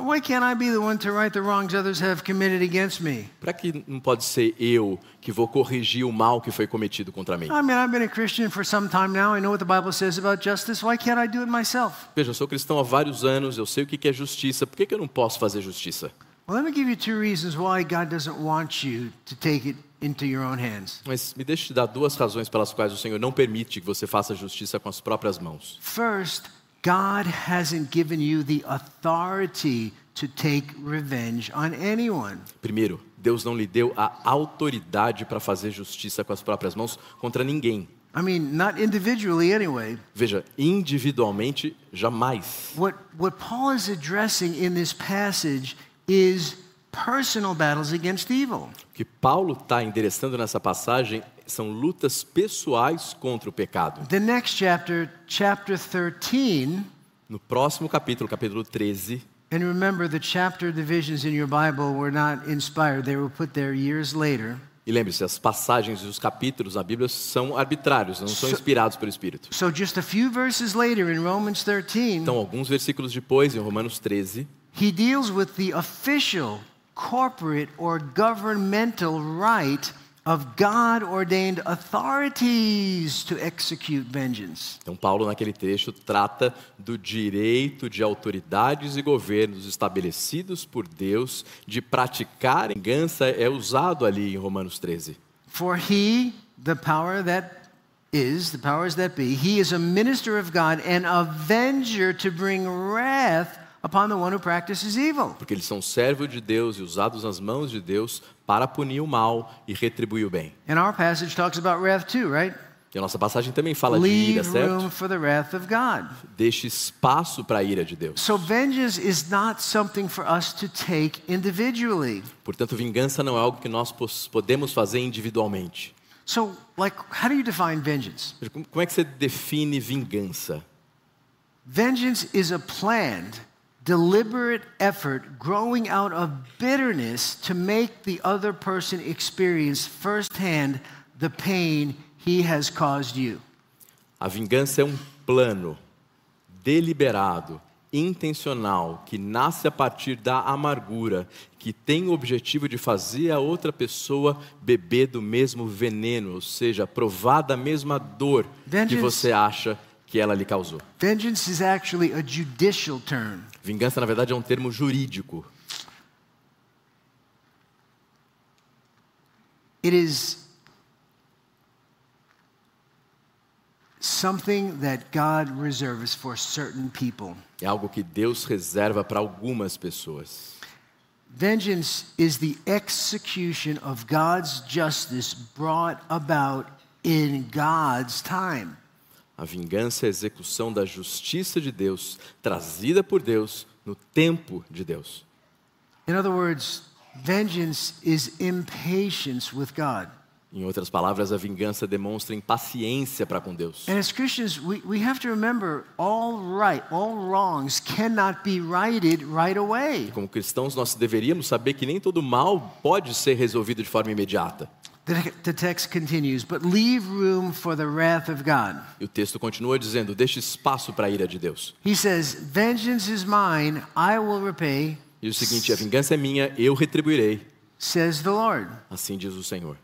Para que não pode ser eu que vou corrigir o mal que foi cometido contra mim? I mean, I've been a Christian for some time now. I know what the Bible says about justice. Why can't I do it myself? Veja, eu sou cristão há vários anos, eu sei o que é justiça, por que que eu não posso fazer justiça? Well, let me give you two reasons why God doesn't want you to take it into your own hands. Mas me deixe dar duas razões pelas quais o Senhor não permite que você faça justiça com as próprias mãos. First, God hasn't given you the authority to take revenge on anyone. Primeiro, Deus não lhe deu a autoridade para fazer justiça com as próprias mãos contra ninguém. I mean, not individually anyway. Veja, individualmente, jamais. What, what Paul is addressing in this passage is personal battles against evil. O que Paulo está endereçando nessa passagem são lutas pessoais contra o pecado. The next chapter, chapter 13, No próximo capítulo, capítulo 13, and remember the chapter divisions in your Bible were not inspired, they were put there years later. e lembre-se, as passagens e os capítulos na Bíblia são arbitrários, não são inspirados pelo Espírito. So just a few verses later in Romans 13, Então, alguns versículos depois, em Romanos 13, he deals with the official, corporate, or governmental right of God ordained authorities to execute vengeance. Então, Paulo, naquele trecho, trata do direito de autoridades e governos estabelecidos por Deus de praticar vingança, é usado ali em Romanos 13. For he, the power that is, the powers that be, he is a minister of God and avenger to bring wrath upon the one who practices evil. Porque eles são servos de Deus e usados nas mãos de Deus para punir o mal e retribuir o bem. And our passage talks about wrath too, right? E a nossa passagem também fala de ira, certo? Deixe espaço para a ira de Deus. So, vengeance is not something for us to take individually. Portanto, vingança não é algo que nós podemos fazer individualmente. So, like, how do you define vengeance? Como como é que você define vingança? Vengeance is a planned, deliberate effort growing out of bitterness to make the other person experience firsthand the pain he has caused you. A vingança é um plano deliberado, intencional, que nasce a partir da amargura, que tem o objetivo de fazer a outra pessoa beber do mesmo veneno, ou seja, provar da mesma dor que Vengeance- você acha que ela lhe causou. Vengeance is actually a judicial term. Vingança, na verdade, é um termo jurídico. It is something that God reserves for certain people. É algo que Deus reserva para algumas pessoas. Vengeance is the execution of God's justice brought about in God's time. A vingança é a execução da justiça de Deus, trazida por Deus no tempo de Deus. In other words, vengeance is impatience with God. Em outras palavras, a vingança demonstra impaciência para com Deus. And as Christians, we, we have to remember all right, all wrongs cannot be righted right away. Como cristãos, nós deveríamos saber que nem todo mal pode ser resolvido de forma imediata. The, text continues, but leave room for the wrath of God. E o texto continua dizendo: deixe espaço para a ira de Deus. He says, Vengeance is mine, I will repay, E o seguinte: a vingança é minha, eu retribuirei. says the Lord. Assim diz o Senhor.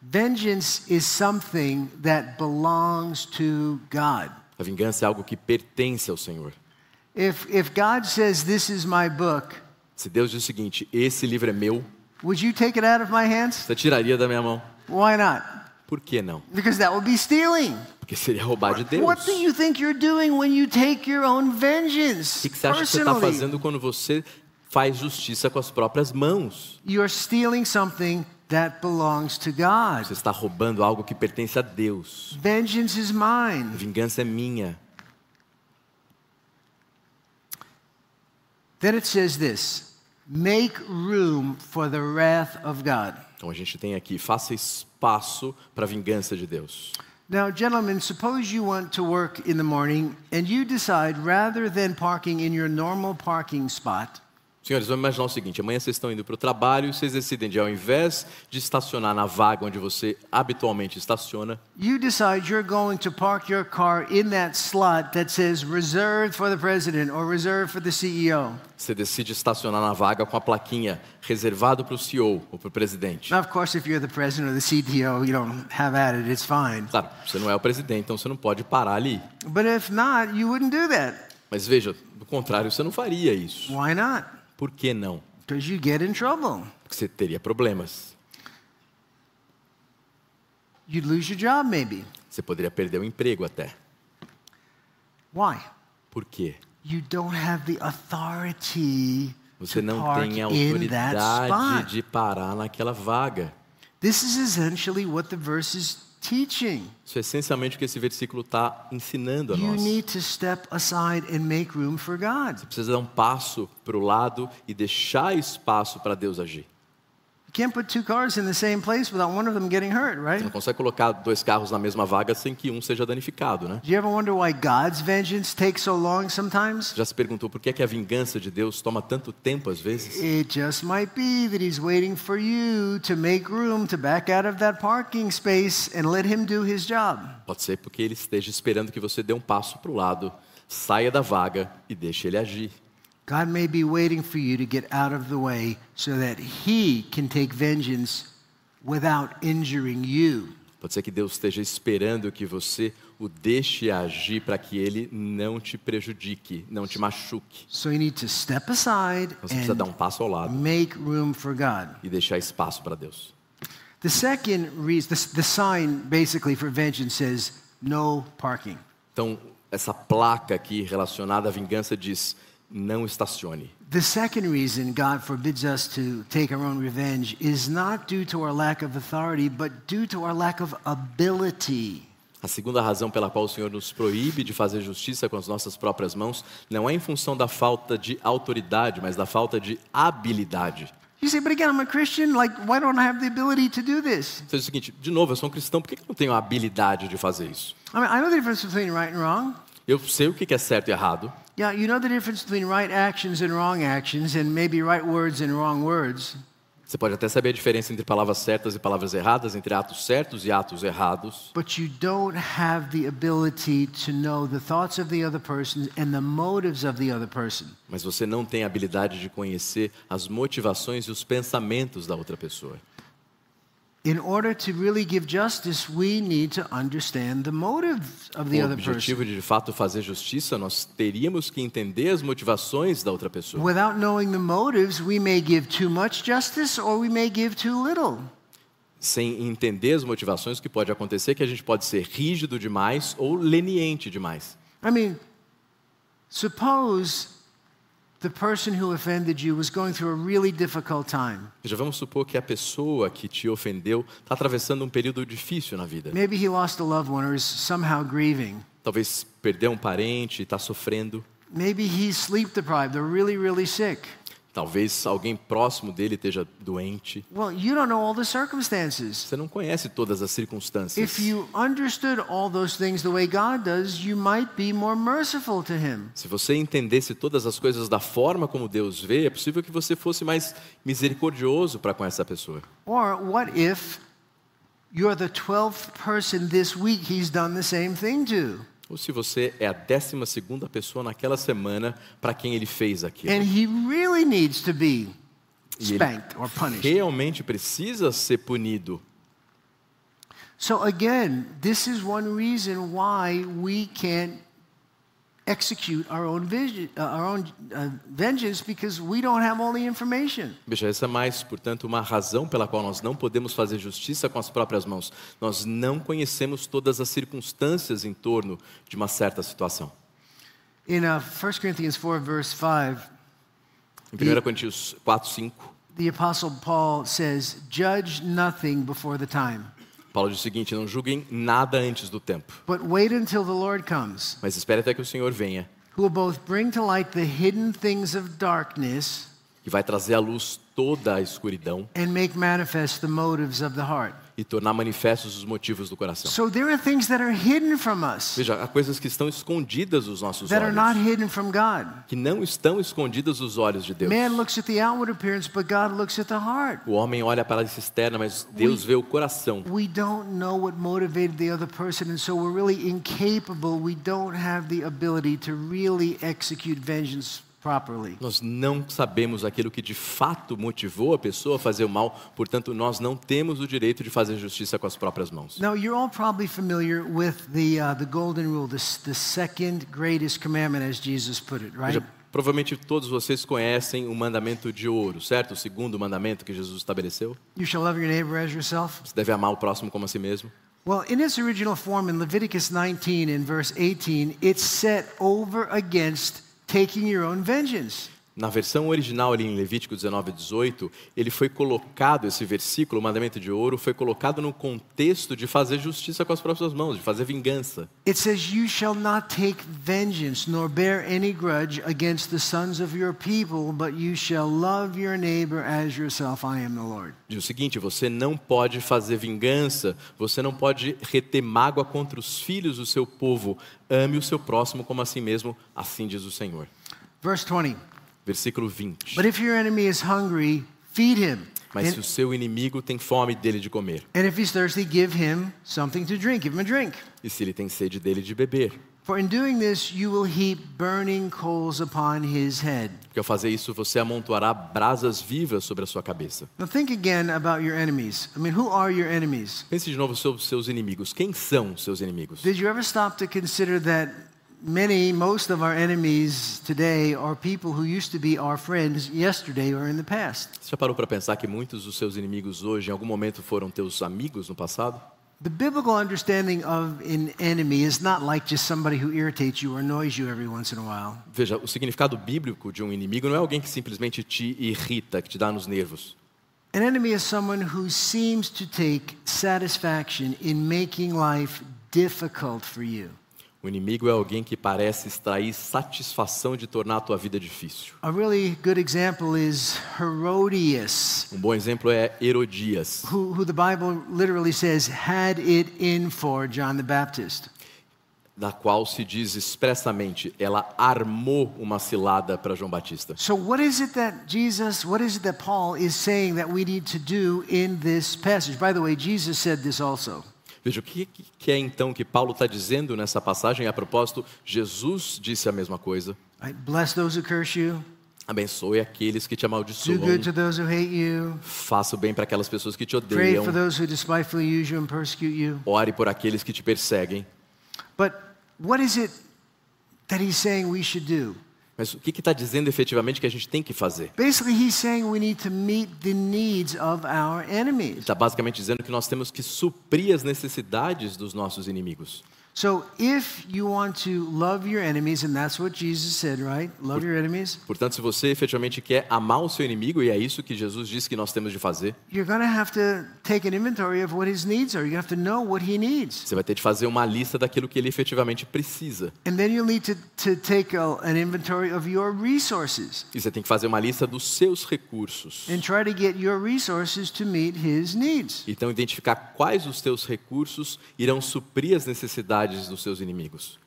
Vengeance is something that belongs to God. A vingança é algo que pertence ao Senhor. If, if God says, This is my book, Se Deus diz o seguinte: esse livro é meu, would you take it out of my hands? você tiraria da minha mão? Why not? Por que não? Because that would be stealing. Porque seria roubar de Deus. What do you think you're doing when you take your own O vengeance? que que você acha que você está fazendo quando você faz justiça com as próprias mãos? you're stealing something that belongs to God. Você está roubando algo que pertence a Deus. Vengeance is mine. vingança é minha. Then it says this make room for the wrath of God. Então a gente tem aqui, faça espaço para a vingança de Deus. Now, gentlemen, suppose you want to work in the morning and you decide rather than parking in your normal parking spot, Senhores, vamos imaginar o seguinte: amanhã vocês estão indo para o trabalho e vocês decidem de, ao invés de estacionar na vaga onde você habitualmente estaciona, you decide you're going to park your car in that slot that says reserved for the president or reserved for the CEO. você decide estacionar na vaga com a plaquinha reservado para o CEO ou para o presidente. Now, of course, if you're the president or the CTO, you don't have at it, it's fine. Claro, você não é o presidente, então você não pode parar ali. But if not, you wouldn't do that. Mas veja, do contrário, você não faria isso. Why not? Por que não? Because you get in trouble. Porque você teria problemas. You'd lose your job, maybe. Você poderia perder o emprego até. Why? Por quê? You don't have the authority Você não tem a autoridade de parar naquela vaga. This is essentially what the verse is teaching. Isso é essencialmente o que esse versículo está ensinando a You nós. need to step aside and make room for God. Precisa dar um passo para o lado e deixar espaço para Deus agir. Você não consegue colocar dois carros na mesma vaga sem que um seja danificado, né? Do you ever wonder why God's vengeance takes so long sometimes? Já se perguntou por que, é que a vingança de Deus toma tanto tempo às vezes? It just might be that he's waiting for you to make room to back out of that parking space and let him do his job. Pode ser porque ele esteja esperando que você dê um passo para o lado, saia da vaga e deixe ele agir. God may be waiting for you to get out of the way so that he can take vengeance without injuring you. Pode ser que Deus esteja esperando que você o deixe agir para que ele não te prejudique, não te machuque. So you need to step aside Você precisa dar um and passo ao lado make room for God. e deixar espaço para Deus. The second reason, the, the sign basically for vengeance says no parking. Então, essa placa aqui relacionada à vingança diz: não estacione. The second reason God forbids us to take our own revenge is not due to our lack of authority, but due to our lack of ability. A segunda razão pela qual o Senhor nos proíbe de fazer justiça com as nossas próprias mãos não é em função da falta de autoridade, mas da falta de habilidade. You say, but again, I'm a Christian. Like, why don't I have the ability to do this? Então é o seguinte, de novo, eu sou um cristão, por que eu não tenho a habilidade de fazer isso? I mean, I know the difference between right and wrong. Eu sei o que é certo e errado. Yeah, you know the difference between right actions and wrong actions, and maybe right words and wrong words. Você pode até saber a diferença entre palavras certas e palavras erradas, entre atos certos e atos errados. But you don't have the ability to know the thoughts of the other person and the motives of the other person. Mas você não tem a habilidade de conhecer as motivações e os pensamentos da outra pessoa. In order to really give justice, we need to understand the motives of the o other objetivo person. de de fato fazer justiça, nós teríamos que entender as motivações da outra pessoa. Without knowing the motives, we may give too much justice or we may give too little. Sem entender as motivações, o que pode acontecer é que a gente pode ser rígido demais ou leniente demais. I mean, suppose the person who offended you was going through a really difficult time. Já vamos supor que a pessoa que te ofendeu está atravessando um período difícil na vida. Maybe he lost a loved one or is somehow grieving. Talvez perdeu um parente, está sofrendo. Maybe he's sleep deprived or really, really sick. Talvez alguém próximo dele esteja doente. Well, you don't know all the circumstances. Você não conhece todas as circunstâncias. If you understood all those things the way God does, you might be more merciful to him. Se você entendesse todas as coisas da forma como Deus vê, é possível que você fosse mais misericordioso para com essa pessoa. Or what if you're the 12th person this week he's done the same thing to? Ou se você é a décima segunda pessoa naquela semana para quem ele fez aquilo. And he really needs to be E spanked or punished. realmente precisa ser punido. So, again, this is one reason why we can't execute our own, vision, uh, our own uh, vengeance because we don't have all the information. Veja, essa é mais, portanto, uma razão pela qual nós não podemos fazer justiça com as próprias mãos. Nós não conhecemos todas as circunstâncias em torno de uma certa situação. In uh, 1 Corinthians 4, verse 5, Em 1 Coríntios 4, 5, the Apostle Paul says, Judge nothing before the time, Paulo diz o seguinte: Não julguem nada antes do tempo, but wait until the Lord comes, mas espere até que o Senhor venha, who will both bring to light the hidden things of darkness que vai trazer à luz toda a escuridão and make manifest the motives of the heart. E tornar manifestos os motivos do coração. So there are things that are hidden from us Veja, há coisas que estão escondidas dos nossos that are not olhos, hidden from God. que não estão escondidas dos olhos de Deus. Man looks at the outward appearance, but God looks at the heart. O homem olha para a externa, mas Deus vê o coração. We don't know what motivated the other person, and so we're really incapable. We don't have the ability to really execute vengeance. Nós não sabemos aquilo que de fato motivou a pessoa a fazer o mal, portanto, nós não temos o direito de fazer justiça com as próprias mãos. Now, you're all probably familiar with the, uh, the golden rule, the, the second greatest commandment, as Jesus put it, right? Provavelmente todos vocês conhecem o mandamento de ouro, certo? O segundo mandamento que Jesus estabeleceu. You shall love your neighbor as yourself. Você deve amar o próximo como a si mesmo. Well, in its original form, in Leviticus 19 and verse 18, it's set over against taking your own vengeance. Na versão original ali em Levítico 19, 18, ele foi colocado, esse versículo, o mandamento de ouro, foi colocado no contexto de fazer justiça com as próprias mãos, de fazer vingança. It says, You shall not take vengeance nor bear any grudge against the sons of your people, but you shall love your neighbor as yourself. I am the Lord. Diz o seguinte: você não pode fazer vingança, você não pode reter mágoa contra os filhos do seu povo. Ame o seu próximo como a si mesmo, assim diz o Senhor. Verse 20. Versículo 20. But if your enemy is hungry, feed him. Mas se o seu inimigo tem fome dele de comer, and if he's thirsty, give him something to drink. Give him a drink. e se ele tem sede dele de beber, For in doing this, you will heap burning coals upon his head. porque ao fazer isso você amontoará brasas vivas sobre a sua cabeça. Now think again about your enemies. I mean, who are your enemies? Pense de novo sobre seus inimigos. Quem são seus inimigos? Did you ever stop to consider that many, most of our enemies today are people who used to be our friends yesterday or in the past? Você já parou para pensar que muitos dos seus inimigos hoje, em algum momento, foram teus amigos no passado? The biblical understanding of an enemy is not like just somebody who irritates you or annoys you every once in a while. Veja, o significado bíblico de um inimigo não é alguém que simplesmente te irrita, que te dá nos nervos. An enemy is someone who seems to take satisfaction in making life difficult for you. O inimigo é alguém que parece extrair satisfação de tornar a tua vida difícil. A really good example is Herodias, Um bom exemplo é Herodias, who, who the Bible literally says had it in for John the Baptist. da qual se diz expressamente, ela armou uma cilada para João Batista. So, what is it that Jesus, what is it that Paul is saying that we need to do in this passage? By the way, Jesus said this also. Veja, o que, que é então que Paulo está dizendo nessa passagem? A propósito, Jesus disse a mesma coisa. Bless those who curse you, Abençoe aqueles que te do amaldiçoam. good to those who hate you, Faça o bem para aquelas pessoas que te pray odeiam. for those who despitefully use you and persecute you. Ore por aqueles que te perseguem. But what is it that he's saying we should do? Mas o que está dizendo efetivamente que a gente tem que fazer? Basically, he's saying we need to meet the needs of our Ele enemies. está basicamente dizendo que nós temos que suprir as necessidades dos nossos inimigos. So, if you want to love your enemies, and that's what Jesus said, right? Love your enemies, Portanto, se você efetivamente quer amar o seu inimigo, e é isso que Jesus disse que nós temos de fazer, you're going to have to take an inventory of what his needs are. You have to know what he needs. você vai ter de fazer uma lista daquilo que ele efetivamente precisa. And then you'll need to, to take a, an inventory of your resources E você tem que fazer uma lista dos seus recursos. and try to get your resources to meet his needs. Então, identificar quais os teus recursos irão suprir as necessidades dos seus inimigos.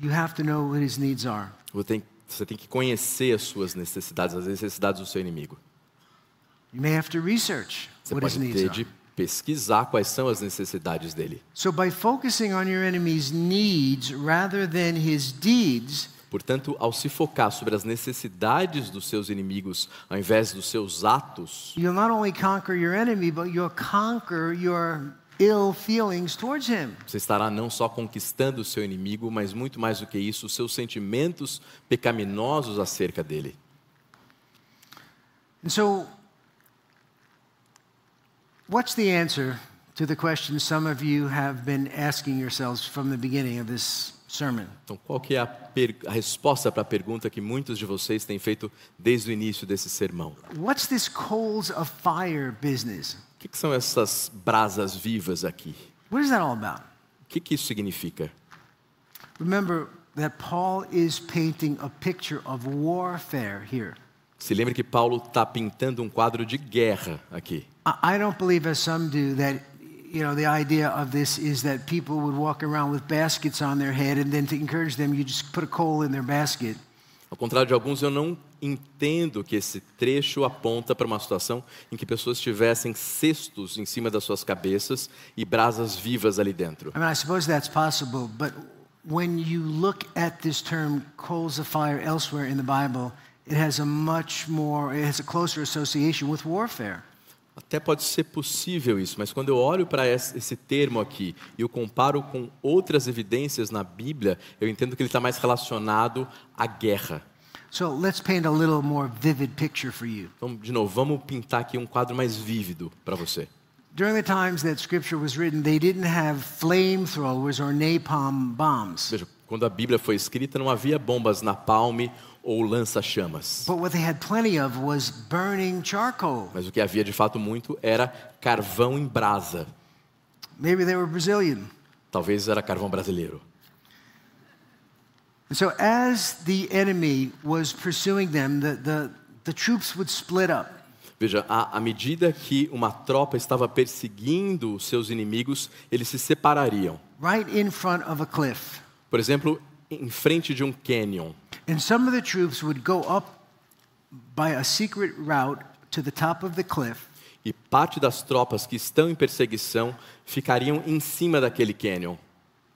You have to know what his needs are. Você tem, que conhecer as suas necessidades, as necessidades do seu inimigo. You may have to research Você what his pode needs ter are. de pesquisar quais são as necessidades dele. So, by focusing on your enemy's needs rather than his deeds, Portanto, ao se focar sobre as necessidades dos seus inimigos, ao invés dos seus atos, you'll not only conquer your enemy, but you'll conquer your ill feelings towards him. você estará não só conquistando o seu inimigo, mas muito mais do que isso, os seus sentimentos pecaminosos acerca dele. And so, what's the answer to the question some of you have been asking yourselves from the beginning of this sermon? Então, qual que é a, a resposta para a pergunta que muitos de vocês têm feito desde o início desse sermão? What's this coals of fire business? O que, que são essas brasas vivas aqui? What is that all about? O que, que isso significa? Remember that Paul is painting a picture of warfare here. Se lembre que Paulo está pintando um quadro de guerra aqui. I don't believe, as some do, that you know the idea of this is that people would walk around with baskets on their head, and then to encourage them, you just put a coal in their basket. Ao contrário de alguns, eu não entendo que esse trecho aponta para uma situação em que pessoas tivessem cestos em cima das suas cabeças e brasas vivas ali dentro. I mean, I suppose that's possible, but when you look at this term coals of fire elsewhere in the Bible, it has a much more, it has a closer association with warfare. Até pode ser possível isso, mas quando eu olho para esse termo aqui e o comparo com outras evidências na Bíblia, eu entendo que ele está mais relacionado à guerra. So let's paint a little more vivid picture for you. Então, de novo, vamos pintar aqui um quadro mais vívido para você. During the times that scripture was written, they didn't have flamethrowers or napalm bombs. Veja, quando a Bíblia foi escrita, não havia bombas na palme ou lança-chamas. Mas o que havia de fato muito era carvão em brasa. Maybe they were Brazilian. Talvez era carvão brasileiro. And so as the enemy was pursuing them, the, the, the troops would split up. Veja, à, à medida que uma tropa estava perseguindo os seus inimigos, eles se separariam. right in front of a cliff. Por exemplo, em frente de um canyon. And some of the troops would go up by a secret route to the top of the cliff, E parte das tropas que estão em perseguição ficariam em cima daquele canyon.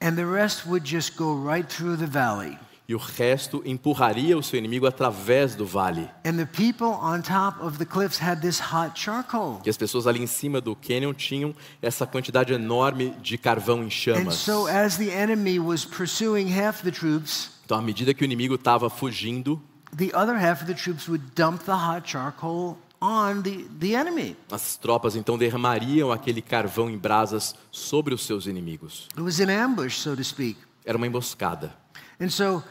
and the rest would just go right through the valley. E o resto empurraria o seu inimigo através do vale. And the people on top of the cliffs had this hot charcoal. E as pessoas ali em cima do canyon tinham essa quantidade enorme de carvão em chamas. so, as the enemy was pursuing half the troops, Então, à medida que o inimigo estava fugindo, the other half of the troops would dump the hot charcoal on the, the enemy. As tropas então derramariam aquele carvão em brasas sobre os seus inimigos. It was an ambush, so to speak. Era uma emboscada. And so,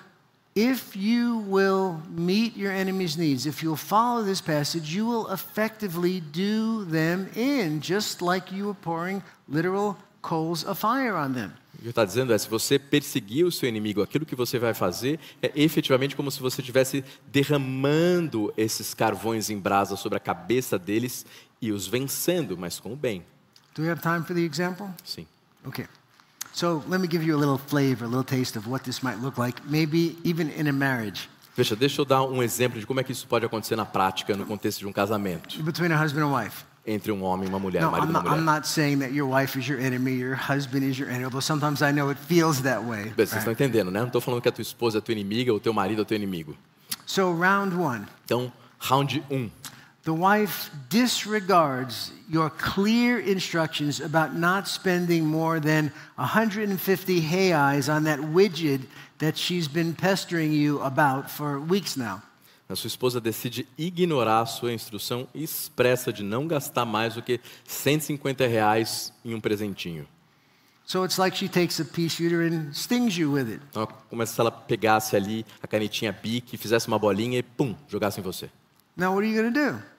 if you will meet your enemy's needs, if you'll follow this passage, you will effectively do them in, just like you were pouring literal coals of fire on them. O que está dizendo é, se você perseguir o seu inimigo, aquilo que você vai fazer é efetivamente como se você estivesse derramando esses carvões em brasa sobre a cabeça deles e os vencendo, mas com o bem. Do we have time for the example? Sim. Okay. So, let me give you a little flavor, a little taste of what this might look like, maybe even in a marriage Veja, deixa eu dar um exemplo de como é que isso pode acontecer na prática, no contexto de um casamento, between a husband and wife. entre um homem e uma mulher, No, marido I'm e uma not, I'm mulher. not saying that your wife is your enemy, your husband is your enemy, although sometimes I know it feels that way. Bem, Vocês estão entendendo, né? Não estou falando que a tua esposa é tua inimiga, ou teu marido é teu inimigo. So, round one. Então, round 1. The wife disregards your clear instructions about not spending more than 150 reais on that widget that she's been pestering you about for weeks now. A sua esposa decide ignorar a sua instrução expressa de não gastar mais do que 150 reais em um presentinho. So it's like she takes a pea shooter and stings you with it. Então, como se ela pegasse ali a canetinha Bic, fizesse uma bolinha e pum, jogasse em você. Now, what are you going to do?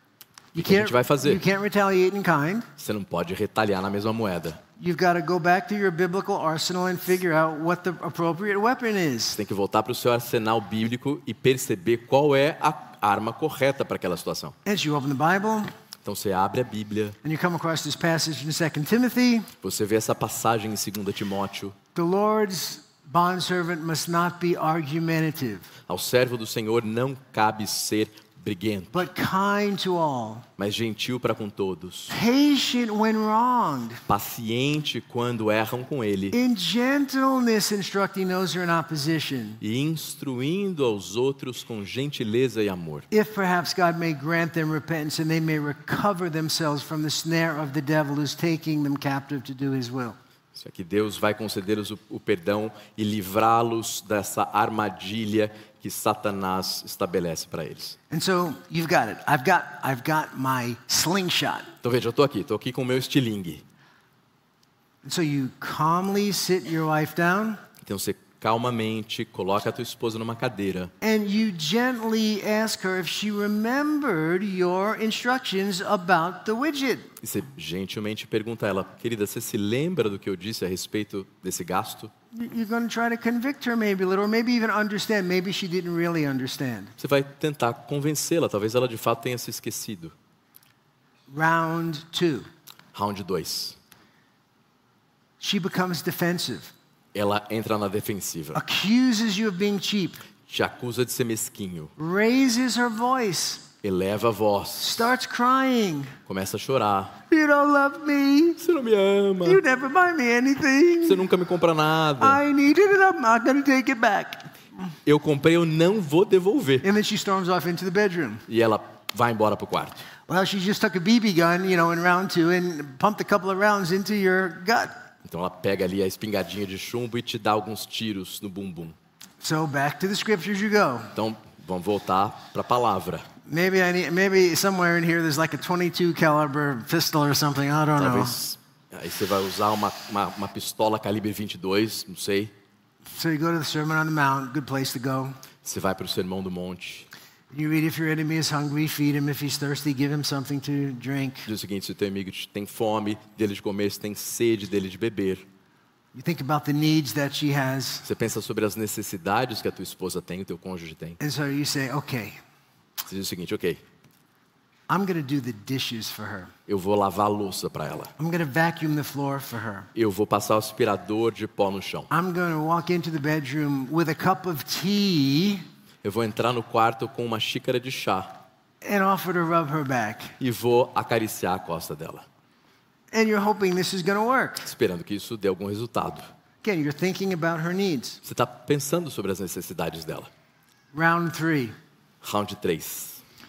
You que a gente vai fazer? you can't retaliate in kind. Você não pode retalhar na mesma moeda. You've got to go back to your biblical arsenal and figure out what the appropriate weapon is. Você tem que voltar para o seu arsenal bíblico e perceber qual é a arma correta para aquela situação. As you open the Bible Então você abre a Bíblia, and you come across this passage in 2 Timothy, você vê essa passagem em 2 Timóteo. the Lord's bondservant must not be argumentative, Ao servo do Senhor não cabe ser briguento, but kind to all, mas gentil para com todos. patient when wronged, Paciente quando erram com ele. in gentleness instructing those who are in opposition. E instruindo aos outros com gentileza e amor. If perhaps God may grant them repentance and they may recover themselves from the snare of the devil who's taking them captive to do his will. Isso aqui Deus vai conceder-lhes o, o perdão e livrá-los dessa armadilha que Satanás estabelece para eles. So. I've got, I've got. Então veja, eu estou aqui, estou aqui com o meu estilingue. So you calmly sit your wife down Então você calmamente coloca a tua esposa numa cadeira e você gentilmente pergunta a ela, querida, você se lembra do que eu disse a respeito desse gasto? You- You're going to try to convict her maybe a little, or maybe even understand. Maybe she didn't really understand. Você vai tentar convencê-la, talvez ela de fato tenha se esquecido. Round two. Round 2. She becomes defensive, Ela entra na defensiva, accuses you of being cheap, te acusa de ser mesquinho, raises her voice, eleva a voz, starts crying. começa a chorar. You don't love me. Você não me ama, You never buy me anything. você nunca me compra nada. I need it and I'm not take it back. Eu comprei, eu não vou devolver. And then she storms off into the bedroom. E ela vai embora pro quarto. Well, she just took a BB gun, you know, in round two and pumped a couple of rounds into your gut. Então ela pega ali a espingardinha de chumbo e te dá alguns tiros no bumbum. So back to the scriptures you go. Então vamos voltar para a palavra. Maybe I need, maybe somewhere in here there's like a 22 caliber pistol or something. I don't know. Talvez aí você vai usar uma, uma, uma pistola calibre 22, não sei. So you go to the Sermon on the Mount, good place to go. Você vai para o Sermão do Monte. You read, if your enemy is hungry, feed him. If he's thirsty, give him something to drink. Diz o seguinte: se o teu amigo te- tem fome dele de comer, se tem sede dele de beber. You think about the needs that she has. Você pensa sobre as necessidades que a tua esposa tem, o teu cônjuge tem. And so you say, okay, Você diz o seguinte: ok, I'm to do the dishes for her. eu vou lavar a louça para ela. I'm to vacuum the floor for her. Eu vou passar o aspirador de pó no chão. I'm to walk into the bedroom with a cup of tea Eu vou entrar no quarto com uma xícara de chá and offer to rub her back. e vou acariciar a costa dela, And you're hoping this is to work. esperando que isso dê algum resultado. Again, you're thinking about her needs. Você está pensando sobre as necessidades dela. Round three. Round 3.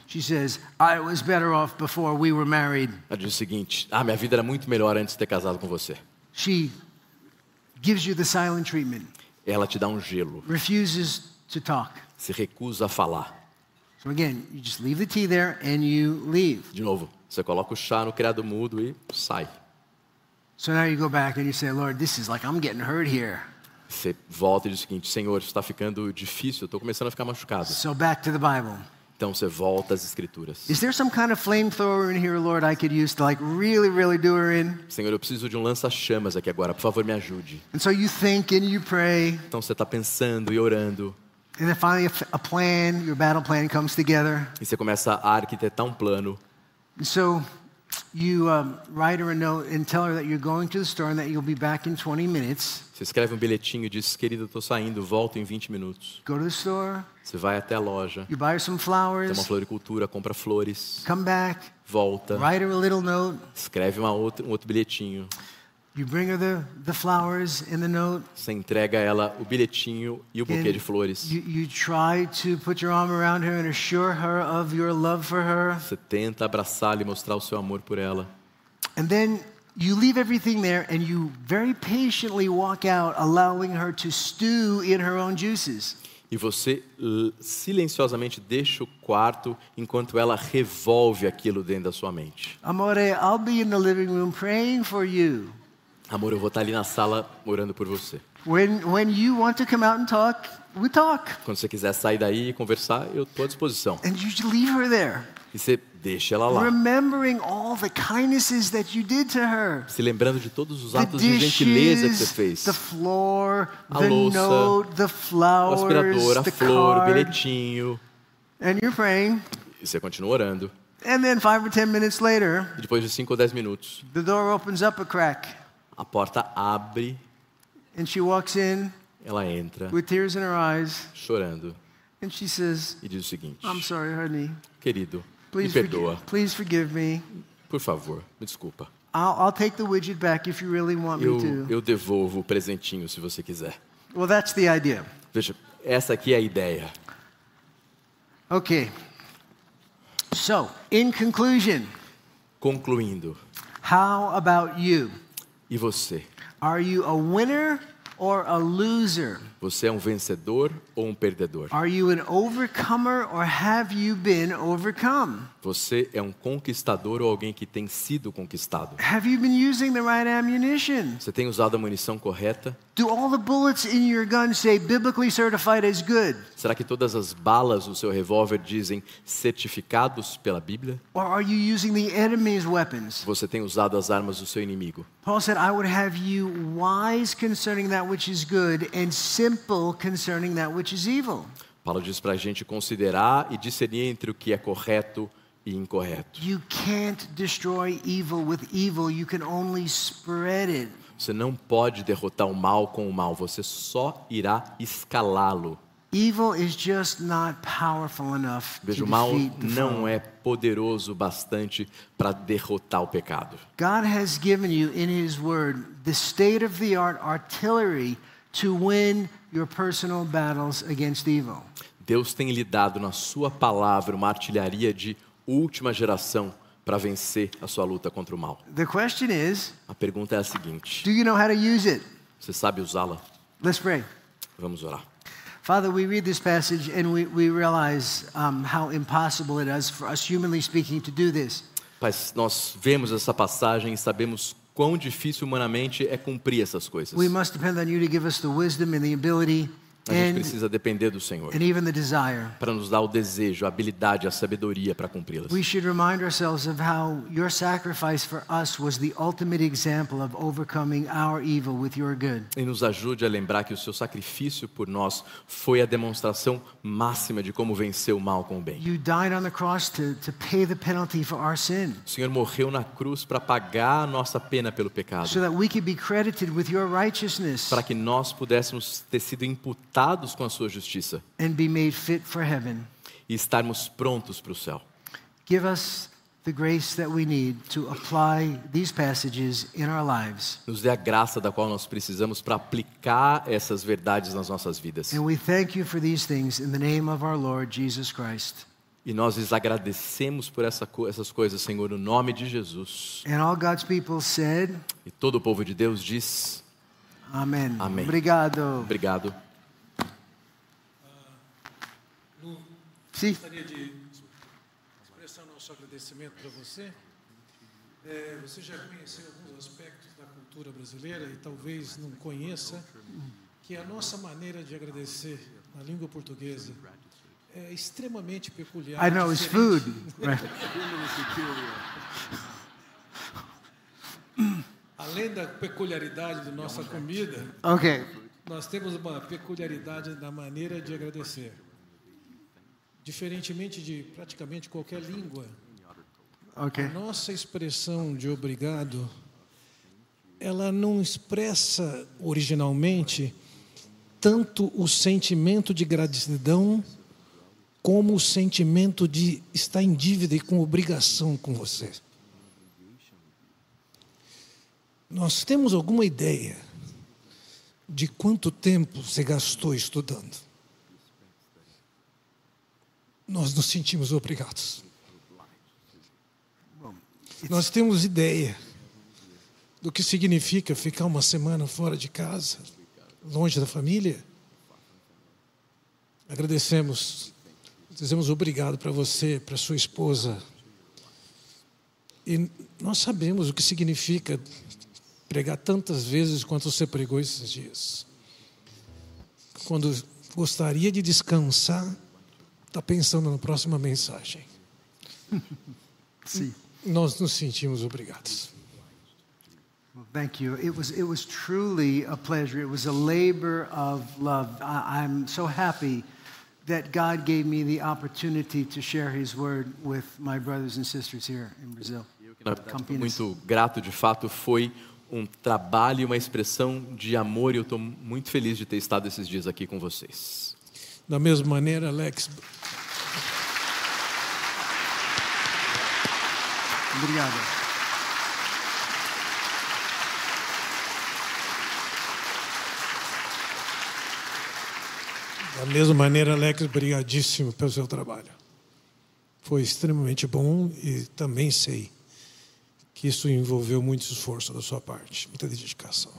She says, I was better off before we were married. Ela diz o seguinte: Ah, minha vida era muito melhor antes de ter casado com você. She gives you the silent treatment, Ela te dá um gelo, refuses to talk. se recusa a falar. So again, you just leave the tea there and you leave. De novo, você coloca o chá no criado mudo e sai. So now you go back and you say, Lord, this is like I'm getting hurt here. Você volta e diz o seguinte: Senhor, isso está ficando difícil, estou começando a ficar machucado. So back to the Bible. Então você volta às Escrituras. Is there some kind of flamethrower in here, Lord, I could use to like really, really do her in? Senhor, eu preciso de um lança-chamas aqui agora, por favor, me ajude. And so you think and you pray, Então você está pensando e orando, and then finally a plan, your battle plan comes together. e você começa a arquitetar um plano. And so you um, write her a note and tell her that you're going to the store and that you'll be back in 20 minutes. Você escreve um bilhetinho e diz: Querido, eu estou saindo, volto em 20 minutos. Go to the store, Você vai até a loja, you buy her some tem uma flowers, floricultura, compra flores, come back, volta, write her a little note. escreve uma outra, um outro bilhetinho. You bring her the, the flowers in the note. Você entrega a ela o bilhetinho e o buquê and de flores. You, you try to put your arm around her and assure her of your love for her. Você tenta abraçá-la e mostrar o seu amor por ela. And then you leave everything there and you very patiently walk out, allowing her to stew in her own juices. E você silenciosamente deixa o quarto enquanto ela revolve aquilo dentro da sua mente. Amore, I'll be in the living room praying for you. Amor, eu vou estar ali na sala orando por você. When, when you want to come out and talk, we talk. Quando você quiser sair daí e conversar, eu estou à disposição. And you leave her there, E você deixa ela lá, remembering all the kindnesses that you did to her. se lembrando de todos os atos de gentileza que você dishes, fez. the floor, A the louça, note, the O flowers, aspirador, a flor, o card. bilhetinho. And you're praying. E você continua orando. And then five or ten minutes later, E depois de 5 ou 10 minutos, the door opens up a crack. A porta abre, And she walks in ela entra, with tears in her eyes. chorando, And she says, e diz o seguinte: I'm sorry, honey. Querido, me Please, perdoa, forgive, please forgive me. por favor, me desculpa. I'll, I'll take the widget back if you really want me Eu, to. eu devolvo o presentinho se você quiser. Well, that's the idea. Veja, essa aqui é a ideia. Okay. So, in conclusion, Concluindo, how about you? E você? Are you a winner or a loser? Você é um vencedor ou um perdedor? Are you an overcomer or have you been overcome? Você é um conquistador ou alguém que tem sido conquistado? Have you been using the right ammunition? Você tem usado a munição correta? Do all the bullets in your gun say biblically certified as good? Será que todas as balas do seu revólver dizem certificados pela Bíblia? Or are you using the enemy's weapons? Você tem usado as armas do seu inimigo? Paul said, I would have you wise concerning that which is good and simple concerning that which is evil. Paulo diz para a gente considerar e discernir entre o que é correto e incorreto. You can't destroy evil with evil, you can only spread it. Você não pode derrotar o mal com o mal, você só irá escalá-lo. Evil is just not powerful enough Veja, o mal não é poderoso bastante para derrotar o pecado. God has given you in His Word the state of the art artillery to win your personal battles against evil. Deus tem lhe dado na sua palavra uma artilharia de última geração para vencer a sua luta contra o mal. The question is A pergunta é a seguinte: do you know how to use it? você sabe usá-la? Let's pray. Vamos orar. Father, we read this passage and we, we realize um, how impossible it is for us, humanly speaking, to do this. Pai, nós vemos essa passagem e sabemos quão difícil humanamente é cumprir essas coisas. A gente and, precisa depender do Senhor and even the desire. para nos dar o desejo, a habilidade, a sabedoria para cumpri-las. We should remind ourselves of how your sacrifice for us was the ultimate example of overcoming our evil with your good. E nos ajude a lembrar que o seu sacrifício por nós foi a demonstração máxima de como vencer o mal com o bem. You died on the cross to, to pay the penalty for our sin O Senhor morreu na cruz para pagar a nossa pena pelo pecado, so that we could be credited with your righteousness para que nós pudéssemos ter sido imputados com a sua justiça and be made fit for heaven. e estarmos prontos para o céu. Give us the grace that we need to apply these passages in our lives. Nos dê a graça da qual nós precisamos para aplicar essas verdades nas nossas vidas. E nós lhes agradecemos por essa essas coisas, Senhor, no nome de Jesus. E todo o povo de Deus diz: Amen. Amém. Obrigado. Obrigado. Sim. Gostaria de expressar nosso agradecimento para você. É, você já conheceu alguns aspectos da cultura brasileira e talvez não conheça que a nossa maneira de agradecer na língua portuguesa é extremamente peculiar. I know it's food. Além da peculiaridade da nossa comida, Okay. nós temos uma peculiaridade na maneira de agradecer. Diferentemente de praticamente qualquer língua, Okay. a nossa expressão de obrigado, ela não expressa originalmente tanto o sentimento de gratidão como o sentimento de estar em dívida e com obrigação com você. Nós temos alguma ideia de quanto tempo você gastou estudando? Nós nos sentimos obrigados. Nós temos ideia do que significa ficar uma semana fora de casa, longe da família? Agradecemos, dizemos obrigado para você, para sua esposa. E nós sabemos o que significa pregar tantas vezes quanto você pregou esses dias. Quando gostaria de descansar, está pensando na próxima mensagem. See. Nós nos sentimos obrigados. Well, thank you. It was, it was truly a pleasure. It was a labor of love. I, I'm so happy that God gave me the opportunity to share His word with my brothers and sisters here in Brazil. Estou muito grato, de fato, foi um trabalho e uma expressão de amor e eu estou muito feliz de ter estado esses dias aqui com vocês. Da mesma maneira, Alex, Obrigado. da mesma maneira, Alex, obrigadíssimo pelo seu trabalho. Foi extremamente bom e também sei que isso envolveu muito esforço da sua parte, muita dedicação.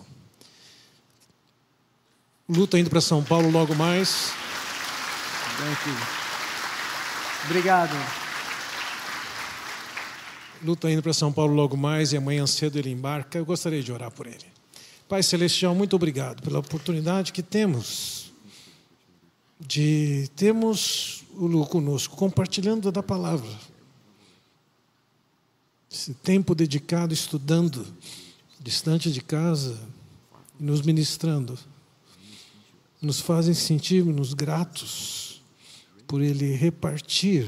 Luta indo para São Paulo logo mais. Thank you. Obrigado. Luta indo para São Paulo logo mais e amanhã cedo ele embarca. Eu gostaria de orar por ele. Pai Celestial, muito obrigado pela oportunidade que temos de termos o Lu conosco, compartilhando da palavra. Esse tempo dedicado estudando, distante de casa, nos ministrando, nos fazem sentir-nos gratos por Ele repartir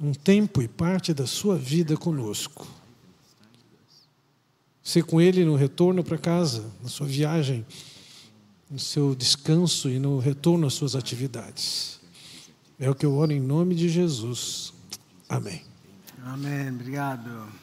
um tempo e parte da sua vida conosco. Ser com Ele no retorno para casa, na sua viagem, no seu descanso e no retorno às suas atividades. É o que eu oro em nome de Jesus. Amém. Amém. Obrigado.